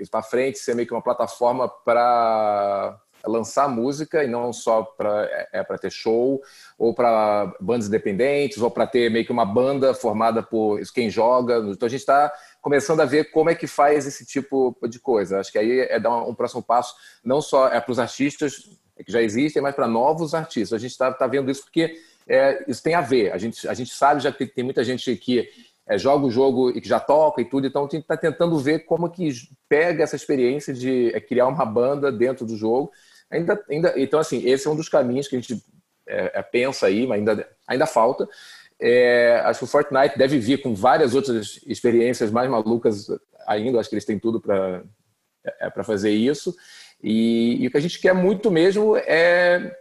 Speaker 6: para frente ser meio que uma plataforma para lançar música e não só para é, é para ter show ou para bandas independentes ou para ter meio que uma banda formada por quem joga. Então a gente está começando a ver como é que faz esse tipo de coisa. Acho que aí é dar um próximo passo não só é para os artistas que já existem, mas para novos artistas. A gente está tá vendo isso porque é, isso tem a ver. A gente, a gente sabe já que tem muita gente que é, joga o jogo e que já toca e tudo, então a gente está tentando ver como que pega essa experiência de é, criar uma banda dentro do jogo Ainda, ainda, então, assim, esse é um dos caminhos que a gente é, é, pensa aí, mas ainda, ainda falta. É, acho que o Fortnite deve vir com várias outras experiências mais malucas ainda. Acho que eles têm tudo para é, para fazer isso. E, e, o que a gente quer muito mesmo é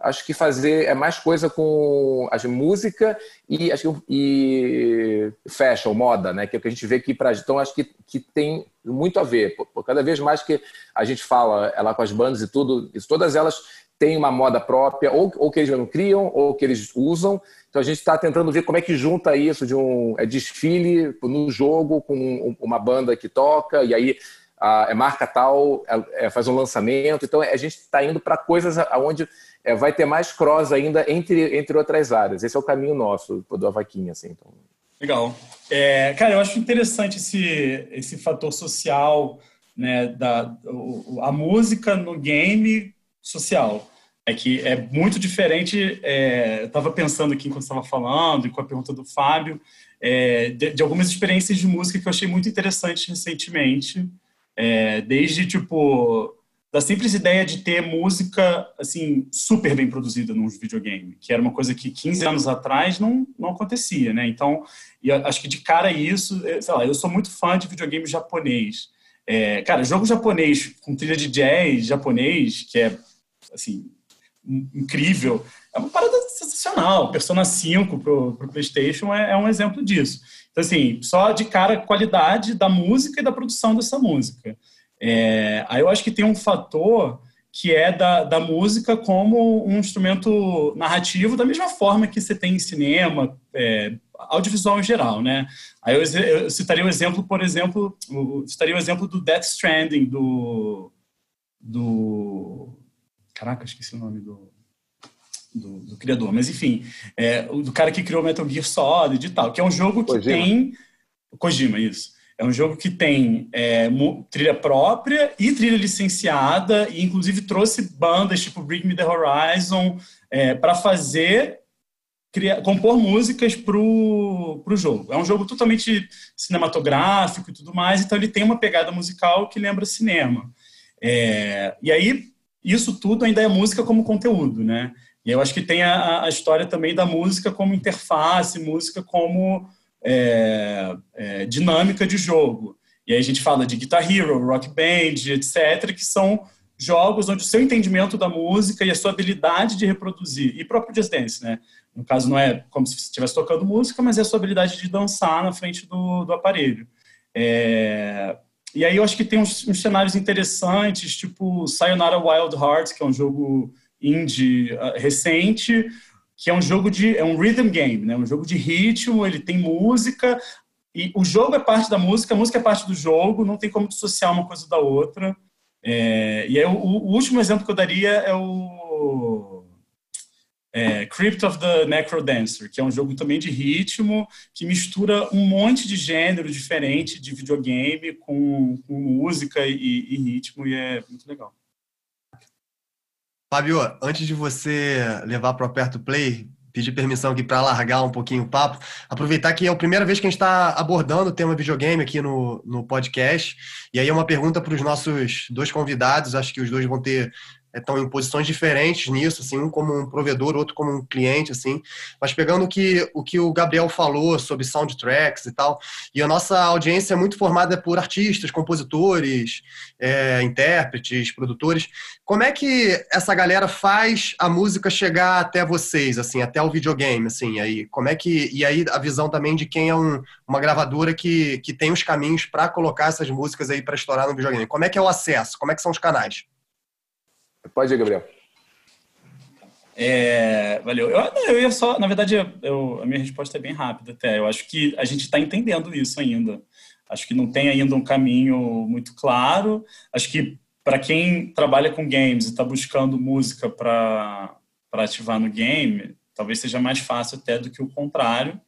Speaker 6: acho que fazer é mais coisa com a música e acho que, e fashion, moda, né? Que é o que a gente vê aqui para então acho que, que tem muito a ver. Por, cada vez mais que a gente fala ela com as bandas e tudo, isso, todas elas têm uma moda própria, ou, ou que eles não criam, ou que eles usam. Então a gente está tentando ver como é que junta isso de um é desfile no jogo com uma banda que toca, e aí a, é marca tal, é, é, faz um lançamento. Então a gente está indo para coisas aonde é, vai ter mais cross ainda entre, entre outras áreas. Esse é o caminho nosso do Avaquinha, assim. Então.
Speaker 7: Legal. É, cara, eu acho interessante esse, esse fator social, né, da, o, a música no game social. é que é muito diferente. É, eu estava pensando aqui enquanto estava falando e com a pergunta do Fábio é, de, de, algumas experiências de música que eu achei muito interessantes recentemente, é, desde tipo da simples ideia de ter música assim super bem produzida num videogame, que era uma coisa que 15 anos atrás não, não acontecia, né? Então, acho que de cara isso, é, sei lá, eu sou muito fã de videogame japonês. É, cara, jogo japonês com trilha de jazz japonês, que é assim incrível, é uma parada sensacional. Persona 5 pro, pro PlayStation é, é um exemplo disso. Então, assim, só de cara qualidade da música e da produção dessa música. É, aí eu acho que tem um fator que é da, da música como um instrumento narrativo, da mesma forma que você tem em cinema, é, audiovisual em geral, né? Aí eu, eu, citaria um exemplo, por exemplo, eu citaria o exemplo do Death Stranding, do... do caraca, esqueci o nome do... Do, do, criador, mas enfim, é, do cara que criou Metal Gear Solid e tal, que é um jogo que Kojima. tem Kojima, isso. É um jogo que tem é, trilha própria e trilha licenciada, e inclusive trouxe bandas tipo Bring Me the Horizon é, para fazer, criar, compor músicas para o jogo. É um jogo totalmente cinematográfico e tudo mais, então ele tem uma pegada musical que lembra cinema. É, e aí, isso tudo ainda é música como conteúdo, né? E eu acho que tem a, a história também da música como interface, música como é, é, dinâmica de jogo. E aí a gente fala de Guitar Hero, Rock Band, etc., que são jogos onde o seu entendimento da música e a sua habilidade de reproduzir, e próprio Just Dance, né? No caso, não é como se estivesse tocando música, mas é a sua habilidade de dançar na frente do, do aparelho. É... E aí eu acho que tem uns, uns, cenários interessantes, tipo Sayonara Wild Hearts, que é um jogo indie uh, recente, que é um jogo de é um rhythm game, né? Um jogo de ritmo, ele tem música e o jogo é parte da música, a música é parte do jogo, não tem como dissociar uma coisa da outra. É, e aí o, o, último exemplo que eu daria é o é, Crypt of the Necrodancer, que é um jogo também de ritmo que mistura um monte de gênero diferente de videogame com, com música e, e ritmo e é muito legal.
Speaker 4: Fábio, antes de você levar para o Aperto Play, pedir permissão aqui para largar um pouquinho o papo, aproveitar que é a primeira vez que a gente está abordando o tema videogame aqui no, no podcast, e aí é uma pergunta para os nossos dois convidados, acho que os dois vão ter estão em posições diferentes nisso, assim, um como um provedor, outro como um cliente, assim. Mas pegando o que o, que o Gabriel falou sobre soundtracks e tal, e a nossa audiência é muito formada por artistas, compositores, é, intérpretes, produtores. Como é que essa galera faz a música chegar até vocês, assim, até o videogame, assim, aí? Como é que e aí a visão também de quem é um, uma gravadora que, que tem os caminhos para colocar essas músicas aí para estourar no videogame? Como é que é o acesso? Como é que são os canais?
Speaker 6: Pode ir, Gabriel.
Speaker 7: É, valeu. Eu, eu ia só, na verdade, eu, a minha resposta é bem rápida até. Eu acho que a gente está entendendo isso ainda. Acho que não tem ainda um caminho muito claro. Acho que para quem trabalha com games e está buscando música para ativar no game, talvez seja mais fácil até do que o contrário.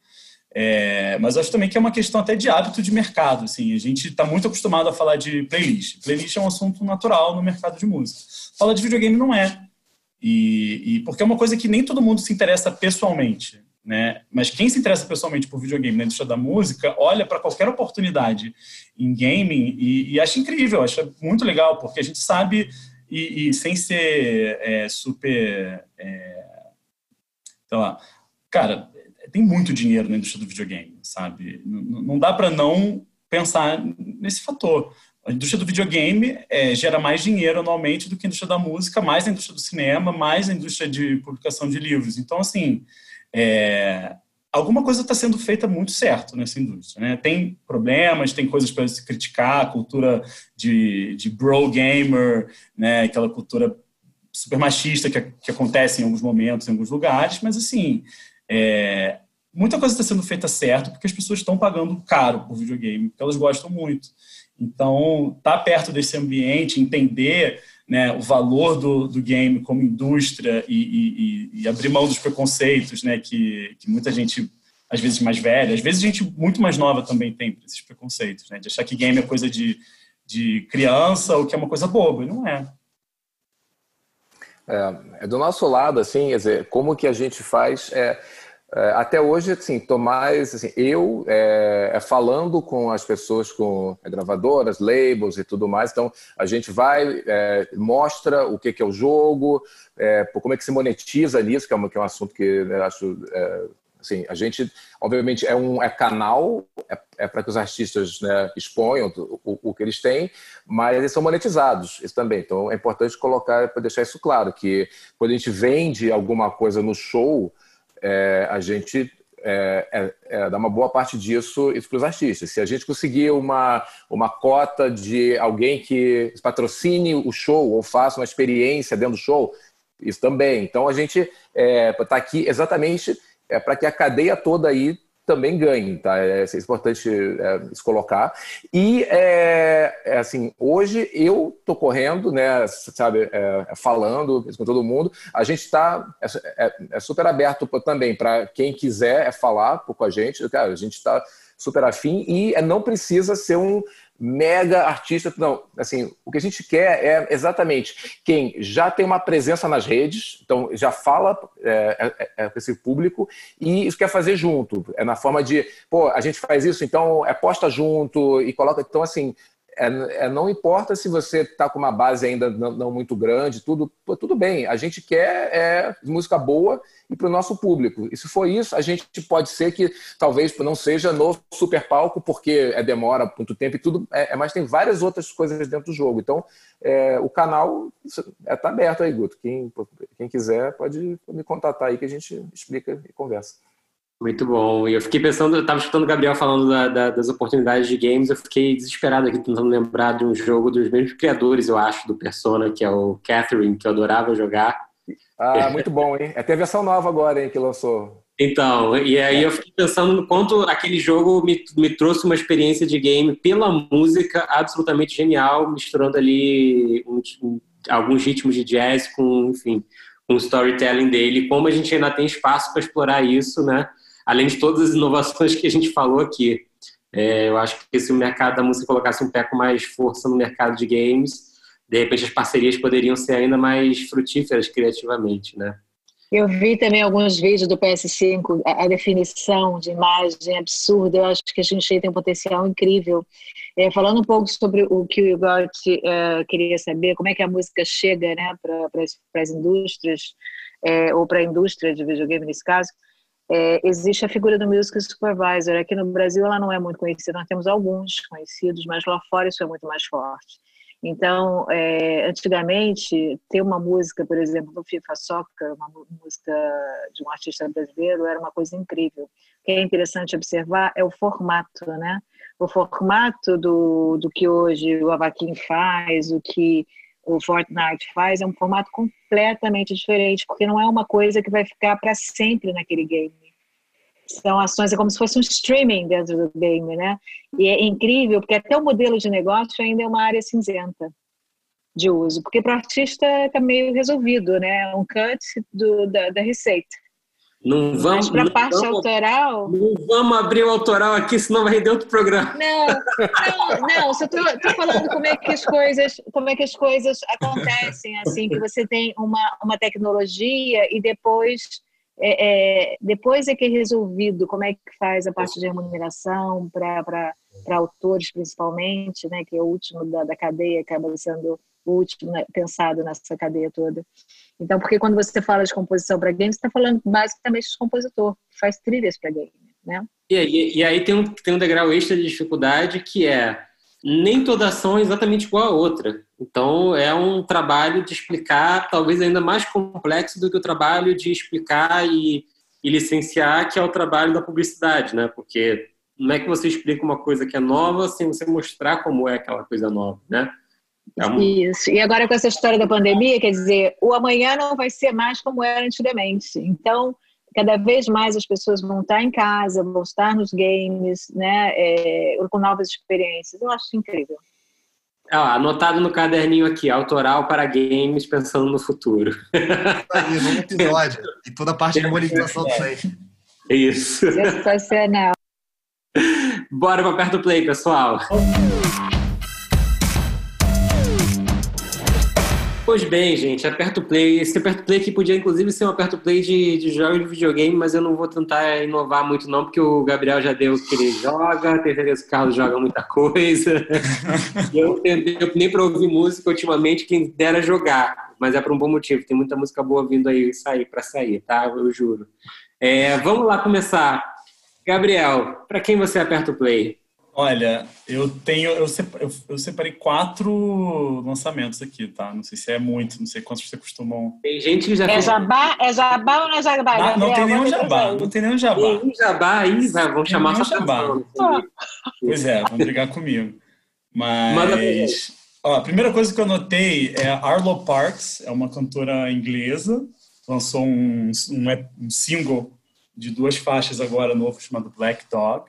Speaker 7: É, mas acho também que é uma questão até de hábito de mercado. Assim, a gente está muito acostumado a falar de playlist. Playlist é um assunto natural no mercado de música. Fala de videogame não é. E, e, porque é uma coisa que nem todo mundo se interessa pessoalmente. Né? Mas quem se interessa pessoalmente por videogame na indústria da música olha para qualquer oportunidade em gaming e, e, acha incrível, acha muito legal, porque a gente sabe, e, e sem ser é, super. É, sei lá, cara, tem muito dinheiro na indústria do videogame, sabe? Não, dá para não pensar nesse fator. A indústria do videogame é, gera mais dinheiro anualmente do que a indústria da música, mais a indústria do cinema, mais a indústria de publicação de livros. Então, assim, é, alguma coisa está sendo feita muito certo nessa indústria. Né? Tem problemas, tem coisas para se criticar, a cultura de, de bro gamer, né? aquela cultura super machista que, que acontece em alguns momentos, em alguns lugares, mas, assim, é, muita coisa está sendo feita certo porque as pessoas estão pagando caro por videogame, porque elas gostam muito. Então, estar tá perto desse ambiente, entender né, o valor do, do game como indústria e, e, e, abrir mão dos preconceitos né, que, que muita gente, às vezes mais velha, às vezes gente muito mais nova também tem esses preconceitos, né, de achar que game é coisa de, de criança ou que é uma coisa boba, e não é.
Speaker 6: É, é, do nosso lado, assim, quer dizer, como que a gente faz. É, até hoje, assim, tô mais, assim, eu é, é falando com as pessoas, com gravadoras, labels e tudo mais. Então, a gente vai, é, mostra o que, que, é o jogo, é, como é que se monetiza nisso, que é um, que é um assunto que eu acho Assim, a gente, obviamente, é um é canal, é, é para que os artistas né, exponham o, o, que eles têm, mas eles são monetizados, isso também. Então, é importante colocar, para deixar isso claro, que quando a gente vende alguma coisa no show, é, a gente é, é, é, dá uma boa parte disso para os artistas. Se a gente conseguir uma, uma cota de alguém que patrocine o show ou faça uma experiência dentro do show, isso também. Então, a gente está é, aqui exatamente é para que a cadeia toda aí também ganhe, tá? É, é importante é, se colocar. E, é, é, assim, hoje eu tô correndo, né, sabe, é, falando com todo mundo. A gente está é, é, super aberto também para quem quiser falar com a gente. Cara, a gente está super afim e não precisa ser um mega artista. Não, assim, o que a gente quer é exatamente quem já tem uma presença nas redes, então já fala é, é, é, esse público e isso quer fazer junto. É na forma de, pô, a gente faz isso, então é posta junto e coloca. Então, assim, é, é, não importa se você está com uma base ainda não, não muito grande, tudo, tudo bem. A gente quer é, música boa e para o nosso público. E se for isso, a gente pode ser que talvez não seja no super palco, porque é demora muito tempo e tudo, é, é mas tem várias outras coisas dentro do jogo. Então, é, o canal está é, aberto aí, Guto. Quem, quem quiser pode me contatar aí que a gente explica e conversa.
Speaker 3: Muito bom. E eu fiquei pensando, eu estava escutando o Gabriel falando da, da, das oportunidades de games, eu fiquei desesperado aqui tentando lembrar de um jogo dos mesmos criadores, eu acho, do Persona, que é o Catherine, que eu adorava jogar.
Speaker 6: Ah, muito bom, hein? É, tem a versão nova agora, hein, que lançou.
Speaker 3: Então, e aí eu fiquei pensando no quanto aquele jogo me, me trouxe uma experiência de game pela música absolutamente genial, misturando ali um, um, alguns ritmos de jazz com, enfim, com o storytelling dele. Como a gente ainda tem espaço para explorar isso, né? Além de todas as inovações que a gente falou aqui. É, eu acho que se o mercado da música colocasse um pé com mais força no mercado de games, de repente as parcerias poderiam ser ainda mais frutíferas criativamente, né?
Speaker 5: Eu vi também alguns vídeos do PS5, a, definição de imagem absurda, eu acho que a gente tem um potencial incrível. É, falando um pouco sobre o que o Igor uh, queria saber, como é que a música chega né, para as indústrias, é, ou para a indústria de videogame nesse caso, é, existe a figura do Music Supervisor. Aqui no Brasil ela não é muito conhecida, nós temos alguns conhecidos, mas lá fora isso é muito mais forte. Então, é, antigamente, ter uma música, por exemplo, do FIFA Soccer, uma música de um artista brasileiro, era uma coisa incrível. O que é interessante observar é o formato, né? O formato do, do que hoje o Avaquim faz, o que o Fortnite faz é um formato completamente diferente, porque não é uma coisa que vai ficar para sempre naquele game. São ações, é como se fosse um streaming dentro do game, né? E é incrível, porque até o modelo de negócio ainda é uma área cinzenta de uso, porque para o artista está meio resolvido, né? Um cut do, da, da receita.
Speaker 3: Não vamos. Mas
Speaker 5: para parte vamos, autoral.
Speaker 3: Não vamos abrir o autoral aqui, senão vai render outro programa.
Speaker 5: Não, não, não. Só estou falando como é que as coisas, como é que as coisas acontecem, assim, que você tem uma, uma tecnologia e depois. É, é, depois é que é resolvido como é que faz a parte de remuneração para autores, principalmente, né, que é o último da, da cadeia, acaba sendo último né, pensado nessa cadeia toda. Então, porque quando você fala de composição para games, você está falando basicamente de compositor, que faz trilhas para game, né?
Speaker 3: E, e, e, aí tem um, tem um degrau extra de dificuldade que é nem toda ação é exatamente igual a outra. Então, é um trabalho de explicar, talvez ainda mais complexo do que o trabalho de explicar e, e licenciar, que é o trabalho da publicidade, né? Porque não é que você explica uma coisa que é nova sem você mostrar como é aquela coisa nova, né?
Speaker 5: É Isso. E agora com essa história da pandemia, quer dizer, o amanhã não vai ser mais como era antigamente. Então, cada vez mais as pessoas vão estar em casa, vão estar nos games, né, é, com novas experiências. Eu acho incrível.
Speaker 3: Ah, anotado no caderninho aqui, autoral para games pensando no futuro.
Speaker 4: Aí, no episódio. E toda a parte de monetização também.
Speaker 3: Isso.
Speaker 5: Sensacional.
Speaker 3: Bora para perto do play, pessoal. Pois bem, gente, aperto play. Esse aperto play que podia inclusive ser um aperto play de, de jogos de videogame, mas eu não vou tentar inovar muito não, porque o Gabriel já deu o que ele joga, tem certeza que o Carlos joga muita coisa. eu nem para ouvir música ultimamente, quem dera jogar, mas é por um bom motivo. Tem muita música boa vindo aí sair para sair, tá? Eu juro. É, vamos lá começar. Gabriel, para quem você aperta o play?
Speaker 7: Olha, eu tenho. Eu separei, eu separei, quatro lançamentos aqui, tá? Não sei se é muito, não sei quantos você costumam.
Speaker 3: Tem gente que já.
Speaker 5: É jabá? É jabá ou não é jabá?
Speaker 7: Ah, não, tem nenhum jabá. Não tem nenhum jabá.
Speaker 3: Tem jabá aí, vão chamar só
Speaker 7: jabá. Pois é, vão brigar comigo. Mas. Ó, a primeira coisa que eu notei é Arlo Parks, é uma cantora inglesa, lançou um, um, um single de duas faixas agora novo chamado Black Dog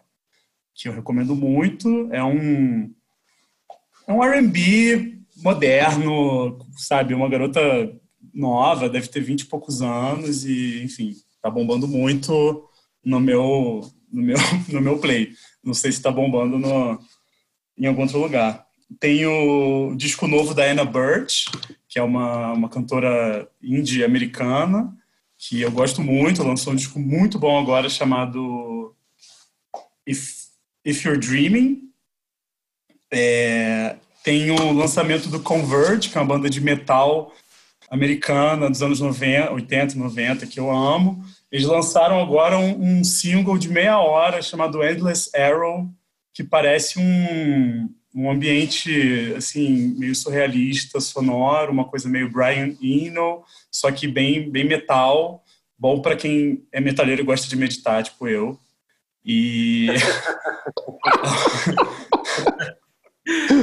Speaker 7: que eu recomendo muito. É um, é um R&B moderno, sabe? Uma garota nova, deve ter vinte e poucos anos e, enfim, tá bombando muito no meu, no meu, no meu play. Não sei se tá bombando no, em algum outro lugar. Tem o disco novo da Anna Birch, que é uma, uma cantora indie americana, que eu gosto muito, lançou um disco muito bom agora chamado If If You're Dreaming. É, tem o lançamento do Converge, que é uma banda de metal americana dos anos 90, 80, 90, que eu amo. Eles lançaram agora um, um single de meia hora chamado Endless Arrow, que parece um, um ambiente assim meio surrealista, sonoro, uma coisa meio Brian Eno, só que bem bem metal, bom para quem é metaleiro e gosta de meditar, tipo eu. E.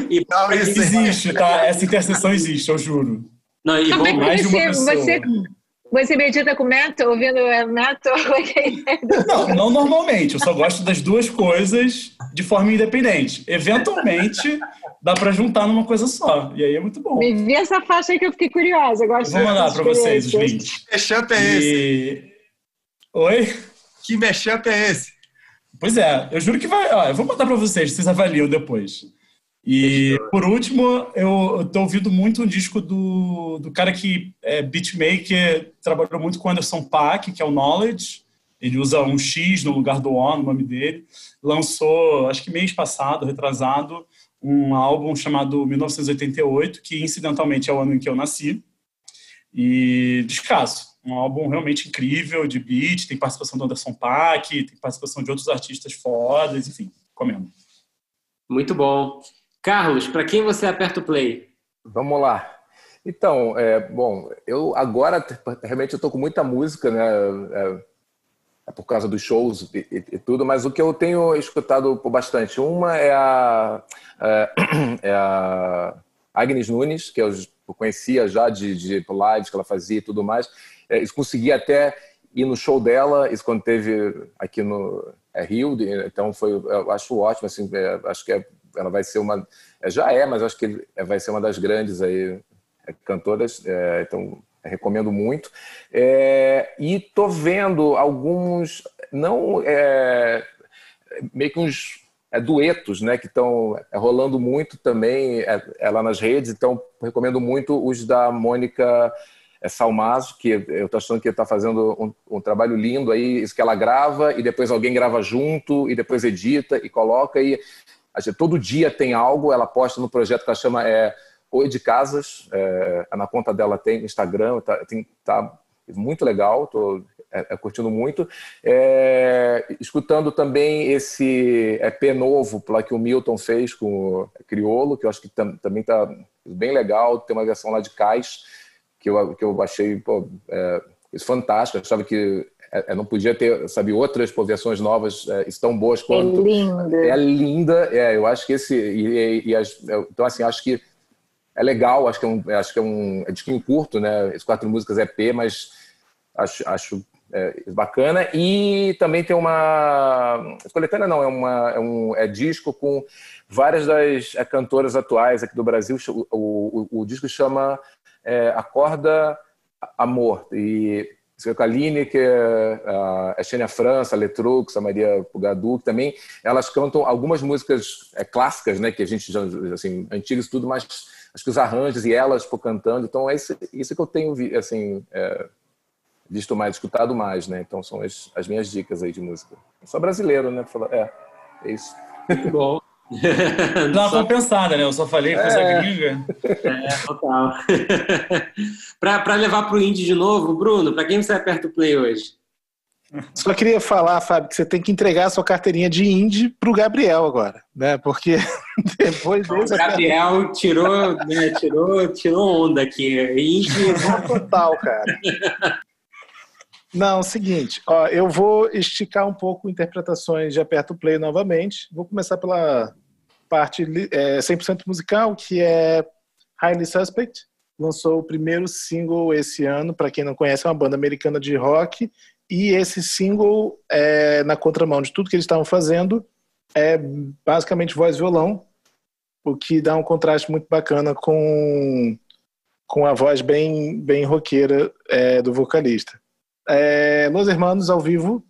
Speaker 7: e não, isso existe, tá? Essa interseção existe, eu juro.
Speaker 5: Não, e bom, mais de uma pessoa. Você, você medita com metal, ouvindo metal?
Speaker 7: não, não normalmente. Eu só gosto das duas coisas de forma independente. Eventualmente, dá para juntar numa coisa só. E aí é muito bom.
Speaker 5: Me vi essa faixa aí que eu fiquei curiosa. Eu gosto
Speaker 7: Vou mandar para vocês os links.
Speaker 4: Que mashup é esse? E...
Speaker 7: Oi?
Speaker 4: Que mashup é esse?
Speaker 7: Pois é, eu juro que vai. Ó, eu vou mandar para vocês, vocês avaliam depois. E por último, eu estou ouvindo muito um disco do, do cara que é beatmaker, trabalhou muito com Anderson Paak, que é o Knowledge. Ele usa um X no lugar do O no nome dele. Lançou, acho que mês passado, retrasado, um álbum chamado 1988, que incidentalmente é o ano em que eu nasci. E descasso um álbum realmente incrível de beat, tem participação do Anderson Paak, tem participação de outros artistas fodas, enfim, comendo.
Speaker 3: Muito bom. Carlos, para quem você aperta o play?
Speaker 6: Vamos lá. Então, é, bom, eu agora realmente estou com muita música, né? É, é por causa dos shows e, e, e, tudo, mas o que eu tenho escutado por bastante, uma é a, é, é a Agnes Nunes, que eu conhecia já de, de lives que ela fazia e tudo mais. É, consegui até ir no show dela, isso quando teve aqui no é, Rio, então foi, eu acho ótimo, assim, é, acho que é, ela vai ser uma, é, já é, mas acho que é, vai ser uma das grandes aí cantoras, então recomendo muito. e tô vendo alguns, não meio que uns é, duetos, né, que estão é, rolando muito também é, é, lá nas redes. Então, recomendo muito os da Mônica é Salmazo, que eu estou achando que está fazendo um, um, trabalho lindo aí, isso que ela grava e depois alguém grava junto e depois edita e coloca e gente, todo dia tem algo, ela posta no projeto que ela chama é, Oi de Casas, é, na conta dela tem Instagram, tá, tem, tá muito legal, estou é, é, curtindo muito. É, escutando também esse EP novo lá que o Milton fez com o Criolo, que eu acho que tam, também está bem legal, tem uma versão lá de Cais, que eu, que eu achei pô, é, isso fantástico. Eu achava que é, é não podia ter, sabe, outras versões novas é, tão boas quanto.
Speaker 5: É linda.
Speaker 6: É linda. É, eu acho que esse. E, e, e as, então, assim, acho que é legal, acho que é um, acho que é um é disquinho curto, né? As quatro músicas é P, mas acho, acho é, bacana. E também tem uma. Coletânea não, é, uma, é um é disco com várias das é, cantoras atuais aqui do Brasil. O, o, o disco chama é, Acorda Amor. E a Lineker, a Xênia França, a Letrux, a Maria Pugadu, que também elas cantam algumas músicas é, clássicas, né, que a gente já, assim, antigas tudo, mas acho que os arranjos e elas por cantando, então é isso, isso que eu tenho assim, é, visto mais, escutado mais, né, então são as, as minhas dicas aí de música. Sou brasileiro, né, é, é isso.
Speaker 3: Muito bom.
Speaker 7: Dá uma compensada, né? Eu só falei coisa é. gringa.
Speaker 3: É, total. para levar para o indie de novo, Bruno, para quem você aperta o play hoje?
Speaker 1: Só queria falar, Fábio, que você tem que entregar a sua carteirinha de indie para o Gabriel agora, né? Porque depois desse.
Speaker 3: O Gabriel tirou, né, tirou, tirou onda aqui. Indie
Speaker 1: total, cara. Não, seguinte, ó, eu vou esticar um pouco interpretações de Aperto Play novamente. Vou começar pela parte é, 100% musical, que é Highly Suspect. Lançou o primeiro single esse ano, para quem não conhece, é uma banda americana de rock. E esse single, é, na contramão de tudo que eles estavam fazendo, é basicamente voz e violão, o que dá um contraste muito bacana com, com a voz bem, bem roqueira é, do vocalista é, Los Hermanos ao vivo,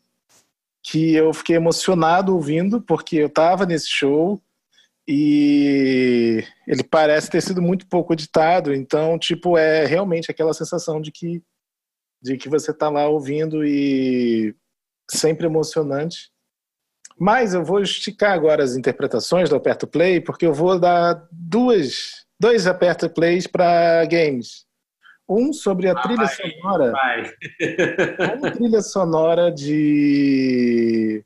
Speaker 1: que eu fiquei emocionado ouvindo, porque eu estava nesse show e ele parece ter sido muito pouco editado, então, tipo, é realmente aquela sensação de que, de que você está lá ouvindo e sempre emocionante. Mas eu vou esticar agora as interpretações do Aperto Play, porque eu vou dar duas, dois Aperto Plays para games. Um sobre a ah, trilha vai, sonora. Vai. uma trilha sonora de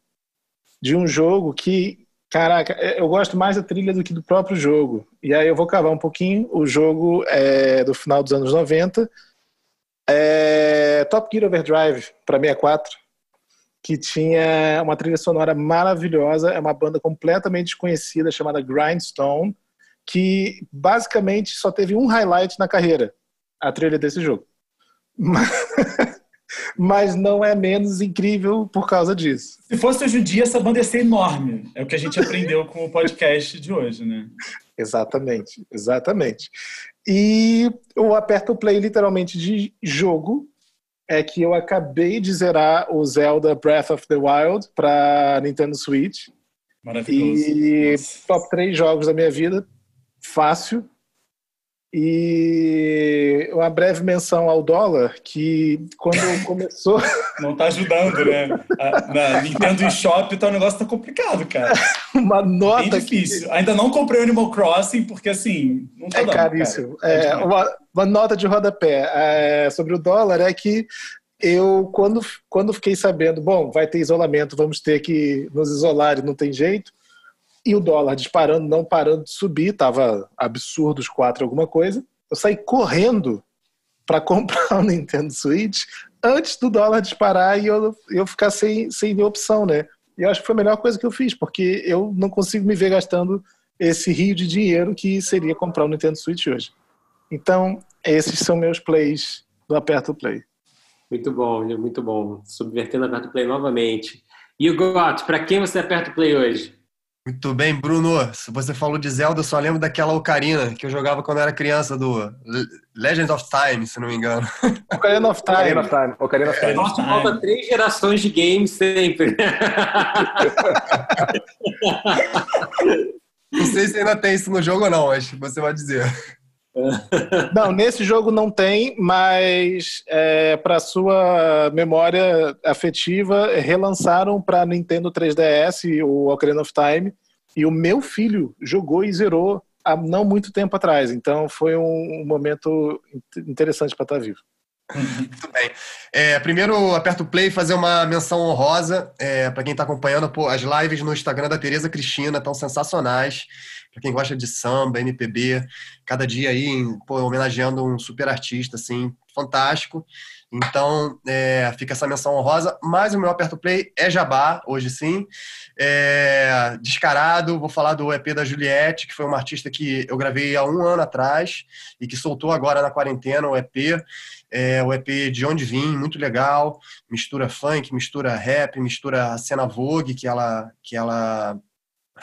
Speaker 1: de um jogo que, caraca, é, eu gosto mais da trilha do que do próprio jogo. E aí eu vou cavar um pouquinho. O jogo é do final dos anos 90. É Top Gear Overdrive para 64, que tinha uma trilha sonora maravilhosa. É uma banda completamente desconhecida chamada Grindstone, que basicamente só teve um highlight na carreira a trilha desse jogo. Mas, mas não é menos incrível por causa disso.
Speaker 7: Se fosse hoje em dia, essa banda ia ser enorme. É o que a gente aprendeu com o podcast de hoje, né?
Speaker 1: Exatamente, exatamente. E o aperto play literalmente de jogo é que eu acabei de zerar o Zelda Breath of the Wild para Nintendo Switch.
Speaker 7: Maravilhoso.
Speaker 1: E Nossa. top 3 jogos da minha vida, fácil. E uma breve menção ao dólar, que quando começou.
Speaker 7: Não tá ajudando, né? Na Nintendo eShop tá, o negócio tá complicado, cara.
Speaker 1: uma nota.
Speaker 7: Bem difícil. Que... Ainda não comprei o Animal Crossing, porque assim. Não tá
Speaker 1: é
Speaker 7: dando,
Speaker 1: caríssimo. É, uma, uma, nota de rodapé é, sobre o dólar é que eu, quando, quando fiquei sabendo, bom, vai ter isolamento, vamos ter que nos isolar e não tem jeito e o dólar disparando, não parando de subir, estava absurdo os quatro alguma coisa. Eu saí correndo para comprar o Nintendo Switch antes do dólar disparar e eu, eu ficar sem, sem opção, né? E eu acho que foi a melhor coisa que eu fiz, porque eu não consigo me ver gastando esse rio de dinheiro que seria comprar o Nintendo Switch hoje. Então, esses são meus plays do Aperto Play.
Speaker 3: Muito bom, muito bom. Subvertendo o Aperto Play novamente. E o Got, para quem você aperta o Play hoje?
Speaker 4: Muito bem, Bruno. Se você falou de Zelda, eu só lembro daquela Ocarina que eu jogava quando era criança, do Legend of Time, se não me engano.
Speaker 1: Ocarina of Time. Ocarina of Time.
Speaker 3: Ocarina of Time. Nossa, falta três gerações de games sempre.
Speaker 4: não sei se ainda tem isso no jogo ou não, mas você vai dizer.
Speaker 1: Não, nesse jogo não tem, mas é, para sua memória afetiva, relançaram para Nintendo 3DS o Ocarina of Time e o meu filho jogou e zerou há não muito tempo atrás. Então foi um momento interessante para estar tá vivo.
Speaker 4: Muito bem. É, primeiro, aperto o play e fazer uma menção honrosa é, para quem está acompanhando. Pô, as lives no Instagram da Tereza Cristina estão sensacionais para quem gosta de samba, MPB, cada dia aí pô, homenageando um super artista, assim, fantástico. Então, é, fica essa menção honrosa. Mas o meu aperto play é Jabá, hoje sim. É, descarado, vou falar do EP da Juliette, que foi uma artista que eu gravei há um ano atrás e que soltou agora na quarentena o EP. É, o EP De Onde Vim, muito legal. Mistura funk, mistura rap, mistura a cena Vogue que ela, que ela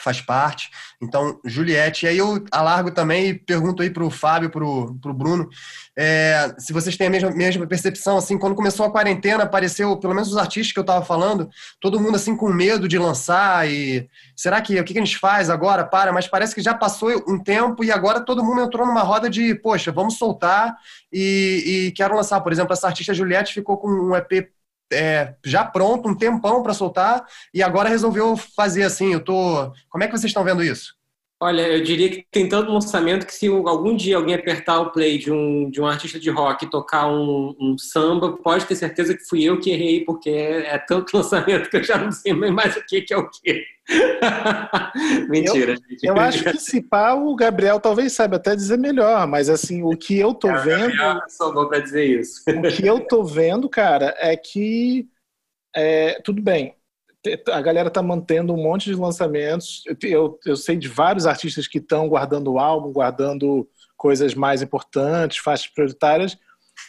Speaker 4: faz parte. Então, Juliette. E aí eu alargo também e pergunto aí para o Fábio, para o Bruno, é, se vocês têm a mesma, mesma percepção, assim, quando começou a quarentena, apareceu, pelo menos os artistas que eu estava falando, todo mundo assim com medo de lançar e será que o que a gente faz agora? Para, mas parece que já passou um tempo e agora todo mundo entrou numa roda de, poxa, vamos soltar e, e quero lançar. Por exemplo, essa artista Juliette ficou com um EP é, já pronto, um tempão para soltar, e agora resolveu fazer assim. Eu tô. Como é que vocês estão vendo isso?
Speaker 3: Olha, eu diria que tem tanto lançamento que se algum dia alguém apertar o play de um, de um artista de rock e tocar um, um samba, pode ter certeza que fui eu que errei, porque é, é tanto lançamento que eu já não sei mais o que, que é o que. Mentira,
Speaker 1: eu, gente. Eu acho que se pá, o Gabriel talvez saiba até dizer melhor, mas assim, o que eu tô é, vendo.
Speaker 3: Só vou para dizer isso.
Speaker 1: O que eu tô vendo, cara, é que é, tudo bem a galera está mantendo um monte de lançamentos. Eu, eu sei de vários artistas que estão guardando o álbum, guardando coisas mais importantes, faixas prioritárias,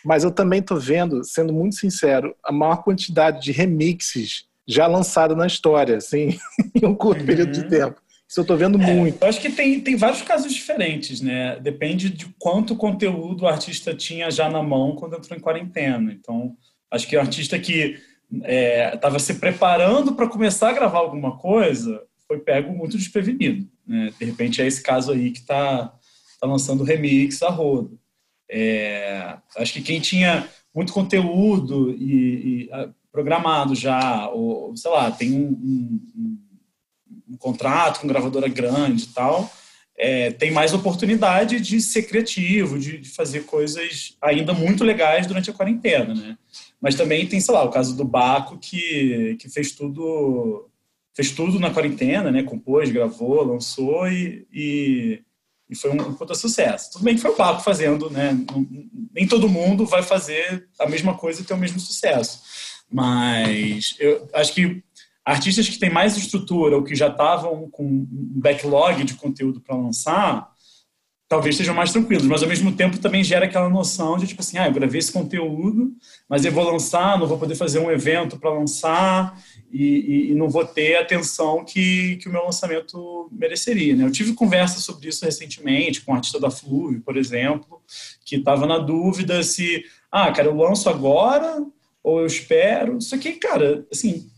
Speaker 1: mas eu também estou vendo, sendo muito sincero, a maior quantidade de remixes já lançada na história, assim, em um curto uhum. período de tempo. Isso eu estou vendo é, muito.
Speaker 7: Eu acho que tem, tem vários casos diferentes, né? Depende de quanto conteúdo o artista tinha já na mão quando entrou em quarentena. Então, acho que o artista que estava é, se preparando para começar a gravar alguma coisa, foi pego muito desprevenido. Né? De repente é esse caso aí que está tá lançando remix a rodo. É, acho que quem tinha muito conteúdo e, e programado já, ou sei lá, tem um, um, um contrato com gravadora grande e tal, é, tem mais oportunidade de ser criativo, de, de, fazer coisas ainda muito legais durante a quarentena, né? Mas também tem, sei lá, o caso do Baco, que, que fez tudo fez tudo na quarentena, né? Compôs, gravou, lançou e, e, e foi um, um puta sucesso. Tudo bem que foi o Baco fazendo, né? Nem todo mundo vai fazer a mesma coisa e ter o mesmo sucesso. Mas eu acho que artistas que têm mais estrutura ou que já estavam com um backlog de conteúdo para lançar, talvez sejam mais tranquilos, mas ao mesmo tempo também gera aquela noção de tipo assim, ah, eu gravei esse conteúdo, mas eu vou lançar, não vou poder fazer um evento para lançar e, e, e, não vou ter a atenção que, que o meu lançamento mereceria. Né? Eu tive conversa sobre isso recentemente com o artista da Fluve, por exemplo, que estava na dúvida se, ah, cara, eu lanço agora ou eu espero. Isso aqui, cara, assim,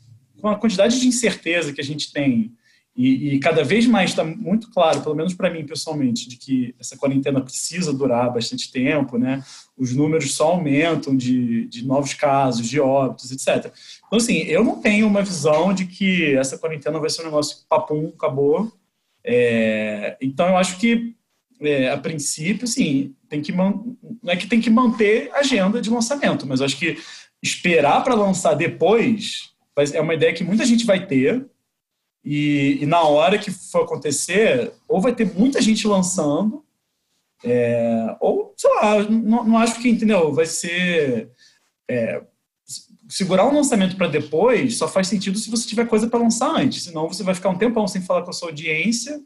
Speaker 7: com a quantidade de incerteza que a gente tem e, e cada vez mais está muito claro, pelo menos para mim pessoalmente, de que essa quarentena precisa durar bastante tempo, né? Os números só aumentam de, de novos casos, de óbitos, etc. Então, assim, eu não tenho uma visão de que essa quarentena vai ser um negócio papum, acabou. É, então, eu acho que, é, a princípio, sim, tem que não é que tem que manter a agenda de lançamento, mas acho que esperar para lançar depois é uma ideia que muita gente vai ter, e, e, na hora que for acontecer, ou vai ter muita gente lançando, é, ou, sei lá, não, não, acho que, entendeu? Vai ser. É, segurar um lançamento para depois só faz sentido se você tiver coisa para lançar antes, senão você vai ficar um tempão sem falar com a sua audiência.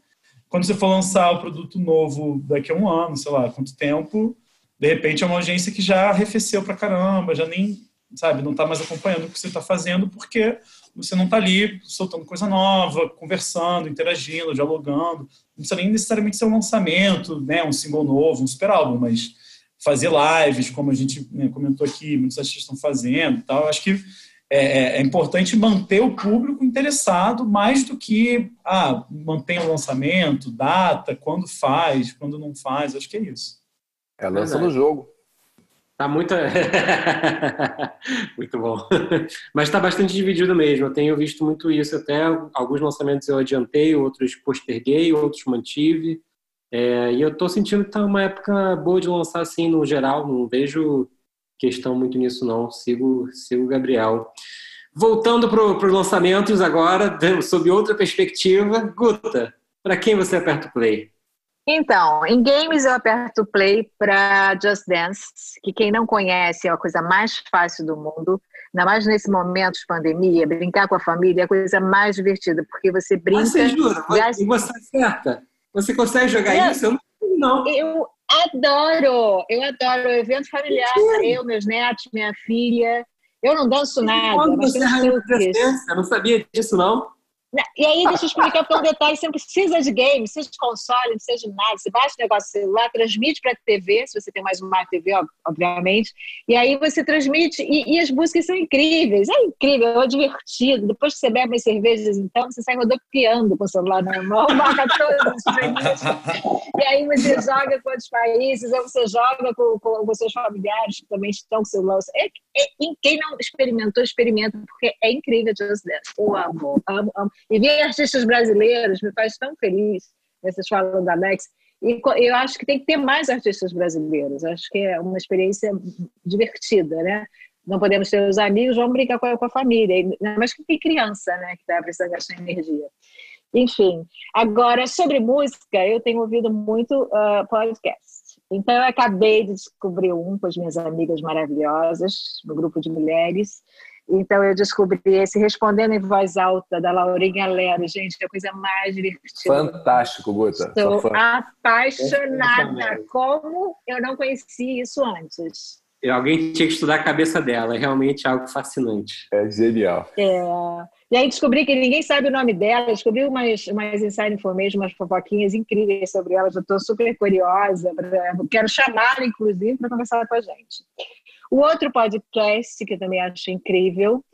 Speaker 7: Quando você for lançar o produto novo daqui a um ano, sei lá, quanto tempo, de repente é uma audiência que já arrefeceu para caramba, já nem, sabe, não está mais acompanhando o que você está fazendo, porque você não está ali soltando coisa nova, conversando, interagindo, dialogando. Não precisa nem necessariamente ser um lançamento, né, um single novo, um super álbum, mas fazer lives, como a gente né, comentou aqui, muitos artistas estão fazendo tal. Eu acho que é, é, é, importante manter o público interessado mais do que ah, manter o lançamento, data, quando faz, quando não faz. Acho que é isso.
Speaker 6: É lança no jogo.
Speaker 3: Tá muito. muito bom. Mas está bastante dividido mesmo. Eu tenho visto muito isso até. Alguns lançamentos eu adiantei, outros posterguei, outros mantive. É, e eu estou sentindo que está uma época boa de lançar assim no geral. Não vejo questão muito nisso, não. Sigo, sigo o Gabriel. Voltando para os lançamentos agora, sob outra perspectiva. Guta, para quem você aperta o play?
Speaker 5: Então, em games eu aperto play para Just Dance, que quem não conhece é a coisa mais fácil do mundo. Ainda mais nesse momento de pandemia, brincar com a família é a coisa mais divertida, porque você brinca.
Speaker 3: Você jura? Gasta... E você acerta? Você consegue jogar eu, isso? Eu não.
Speaker 5: Eu adoro, eu adoro evento familiar, eu, meus netos, minha filha. Eu não danço nada.
Speaker 3: Você é Eu não sabia disso, não?
Speaker 5: E aí, deixa eu explicar, porque é um detalhe, você não precisa de game, precisa de console, não precisa de nada. Você baixa o negócio celular, transmite para a TV, se você tem mais uma TV, obviamente, e aí você transmite, e, e, as músicas são incríveis, é incrível, é divertido. Depois que você bebe umas cervejas, então, você sai rodopiando com o celular na mão, marca todos os e aí você joga com outros países, ou você joga com, com, com seus familiares que também estão com o celular. É, é, quem não experimentou, experimenta, porque é incrível Just Dance. Eu amo, amo, amo. E ver artistas brasileiros me faz tão feliz. Vocês falam da Alex. E eu acho que tem que ter mais artistas brasileiros. Acho que é uma experiência divertida, né? Não podemos ter os amigos, vamos brincar com a, família. Mas que tem criança, né? Que está precisando gastar energia. Enfim, agora sobre música, eu tenho ouvido muito uh, podcast. Então, eu acabei de descobrir um com as minhas amigas maravilhosas, no grupo de mulheres, então eu descobri esse Respondendo em Voz Alta, da Laurinha Lero. Gente, é a coisa mais divertida.
Speaker 6: Fantástico, Guta.
Speaker 5: Estou apaixonada. Como eu não conheci isso antes.
Speaker 3: E alguém tinha que estudar a cabeça dela. É realmente algo fascinante.
Speaker 6: É genial.
Speaker 5: É. E aí descobri que ninguém sabe o nome dela. Descobri umas, umas inside information, umas fofoquinhas incríveis sobre ela. Já estou super curiosa. Pra, quero chamá-la, inclusive, para conversar com a gente. O outro podcast que eu também acho incrível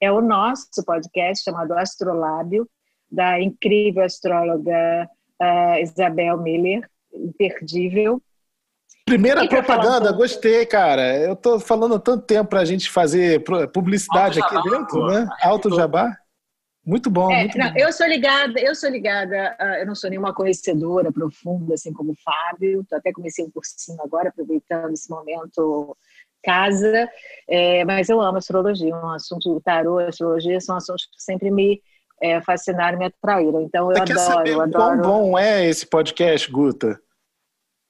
Speaker 5: é o nosso podcast chamado Astrolábio, da incrível astróloga uh, Isabel Miller, imperdível.
Speaker 1: Primeira propaganda, gostei, cara. Eu tô falando há tanto tempo para a gente fazer publicidade aqui dentro, né? Alto Jabá. Muito bom. É, muito
Speaker 5: não,
Speaker 1: bom.
Speaker 5: Eu sou ligada, eu sou ligada, uh, eu não sou nenhuma conhecedora profunda, assim como o Fábio. Até comecei um cursinho agora, aproveitando esse momento casa, é, mas eu amo astrologia, um assunto, tarô, astrologia são assuntos que sempre me é, fascinaram, me atraíram. Então eu Você adoro, saber eu adoro.
Speaker 1: Quão bom é esse podcast, Guta?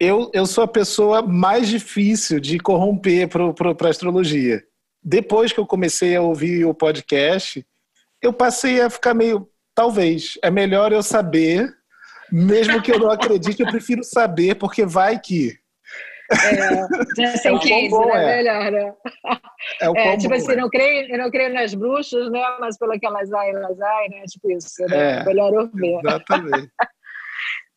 Speaker 1: Eu, eu sou a pessoa mais difícil de corromper para a astrologia. Depois que eu comecei a ouvir o podcast, eu passei a ficar meio. Talvez, é melhor eu saber, mesmo que eu não acredite, eu prefiro saber, porque vai que.
Speaker 5: É, já sei é case, bom, né? É. Melhor, né? É, o é tipo assim, é. não creio, eu não creio nas bruxas, né? Mas pelo que elas ai, elas ai, né? Tipo isso, né? É, melhor ouvir.
Speaker 1: Exatamente.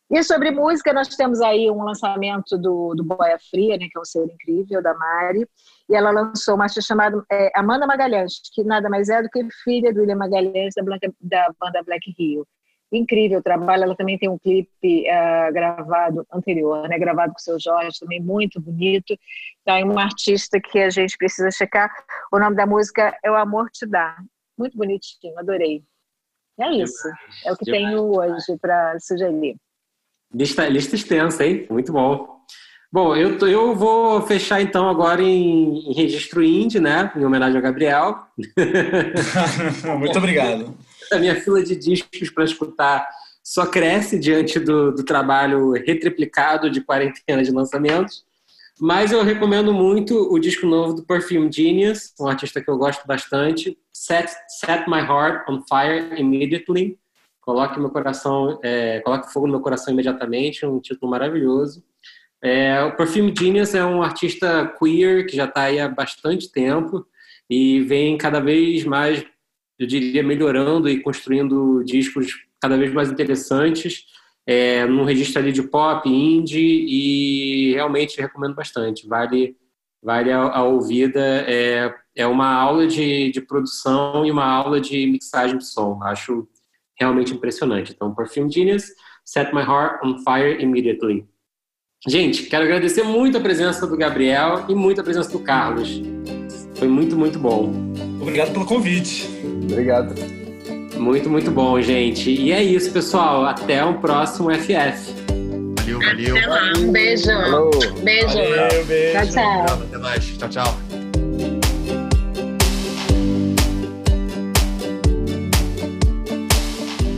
Speaker 5: E sobre música, nós temos aí um lançamento do, do Boia Fria, né, que é um ser incrível, da Mari, e ela lançou uma artista chamada é, Amanda Magalhães, que nada mais é do que filha do William Magalhães, da, Blanca, da banda Black Rio incrível o trabalho. Ela também tem um clipe uh, gravado anterior, né? Gravado com o seu Jorge, também muito bonito. Então, é uma artista que a gente precisa checar. O nome da música é O Amor Te Dá. Muito bonitinho, adorei. É isso. É o que tenho hoje para sugerir.
Speaker 3: Lista, lista extensa, hein? Muito bom. Bom, eu, eu vou fechar então agora em, em registro indie, né? Em homenagem ao Gabriel.
Speaker 7: Muito obrigado
Speaker 3: a minha fila de discos para escutar só cresce diante do, do trabalho retriplicado de quarentena de lançamentos. Mas eu recomendo muito o disco novo do Perfume Genius, um artista que eu gosto bastante. Set, Set My Heart on Fire Immediately. Coloque meu coração, é, coloque fogo no meu coração imediatamente, um título maravilhoso. É, o Perfume Genius é um artista queer que já está aí há bastante tempo e vem cada vez mais eu diria, melhorando e construindo discos cada vez mais interessantes, é, num registro ali de pop, indie, e realmente recomendo bastante. Vale, vale a, a ouvida. É, é uma aula de, de produção e uma aula de mixagem de som. Acho realmente impressionante. Então, Perfume Genius, Set My Heart on Fire Immediately. Gente, quero agradecer muito a presença do Gabriel e muito a presença do Carlos. Foi muito, muito bom.
Speaker 7: Obrigado pelo convite.
Speaker 6: Obrigado.
Speaker 3: Muito, muito bom, gente. E é isso, pessoal. Até o próximo FF.
Speaker 4: Valeu, valeu. Até
Speaker 5: lá. Um beijo. Falou. Beijo.
Speaker 7: Valeu, beijo.
Speaker 5: Tchau, tchau.
Speaker 4: Até mais. Tchau, tchau.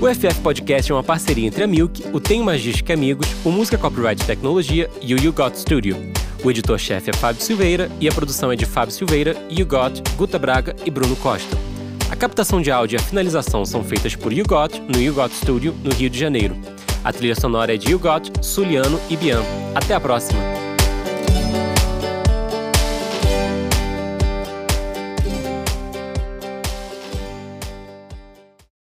Speaker 8: O FF Podcast é uma parceria entre a Milk, o Tem Magística Amigos, o Música Copyright Tecnologia e o You Got Studio. O editor-chefe é Fábio Silveira e a produção é de Fábio Silveira, You Got, Guta Braga e Bruno Costa. A captação de áudio e a finalização são feitas por You Got no You Got Studio, no Rio de Janeiro. A trilha sonora é de You Got, Suliano e Bian. Até a próxima!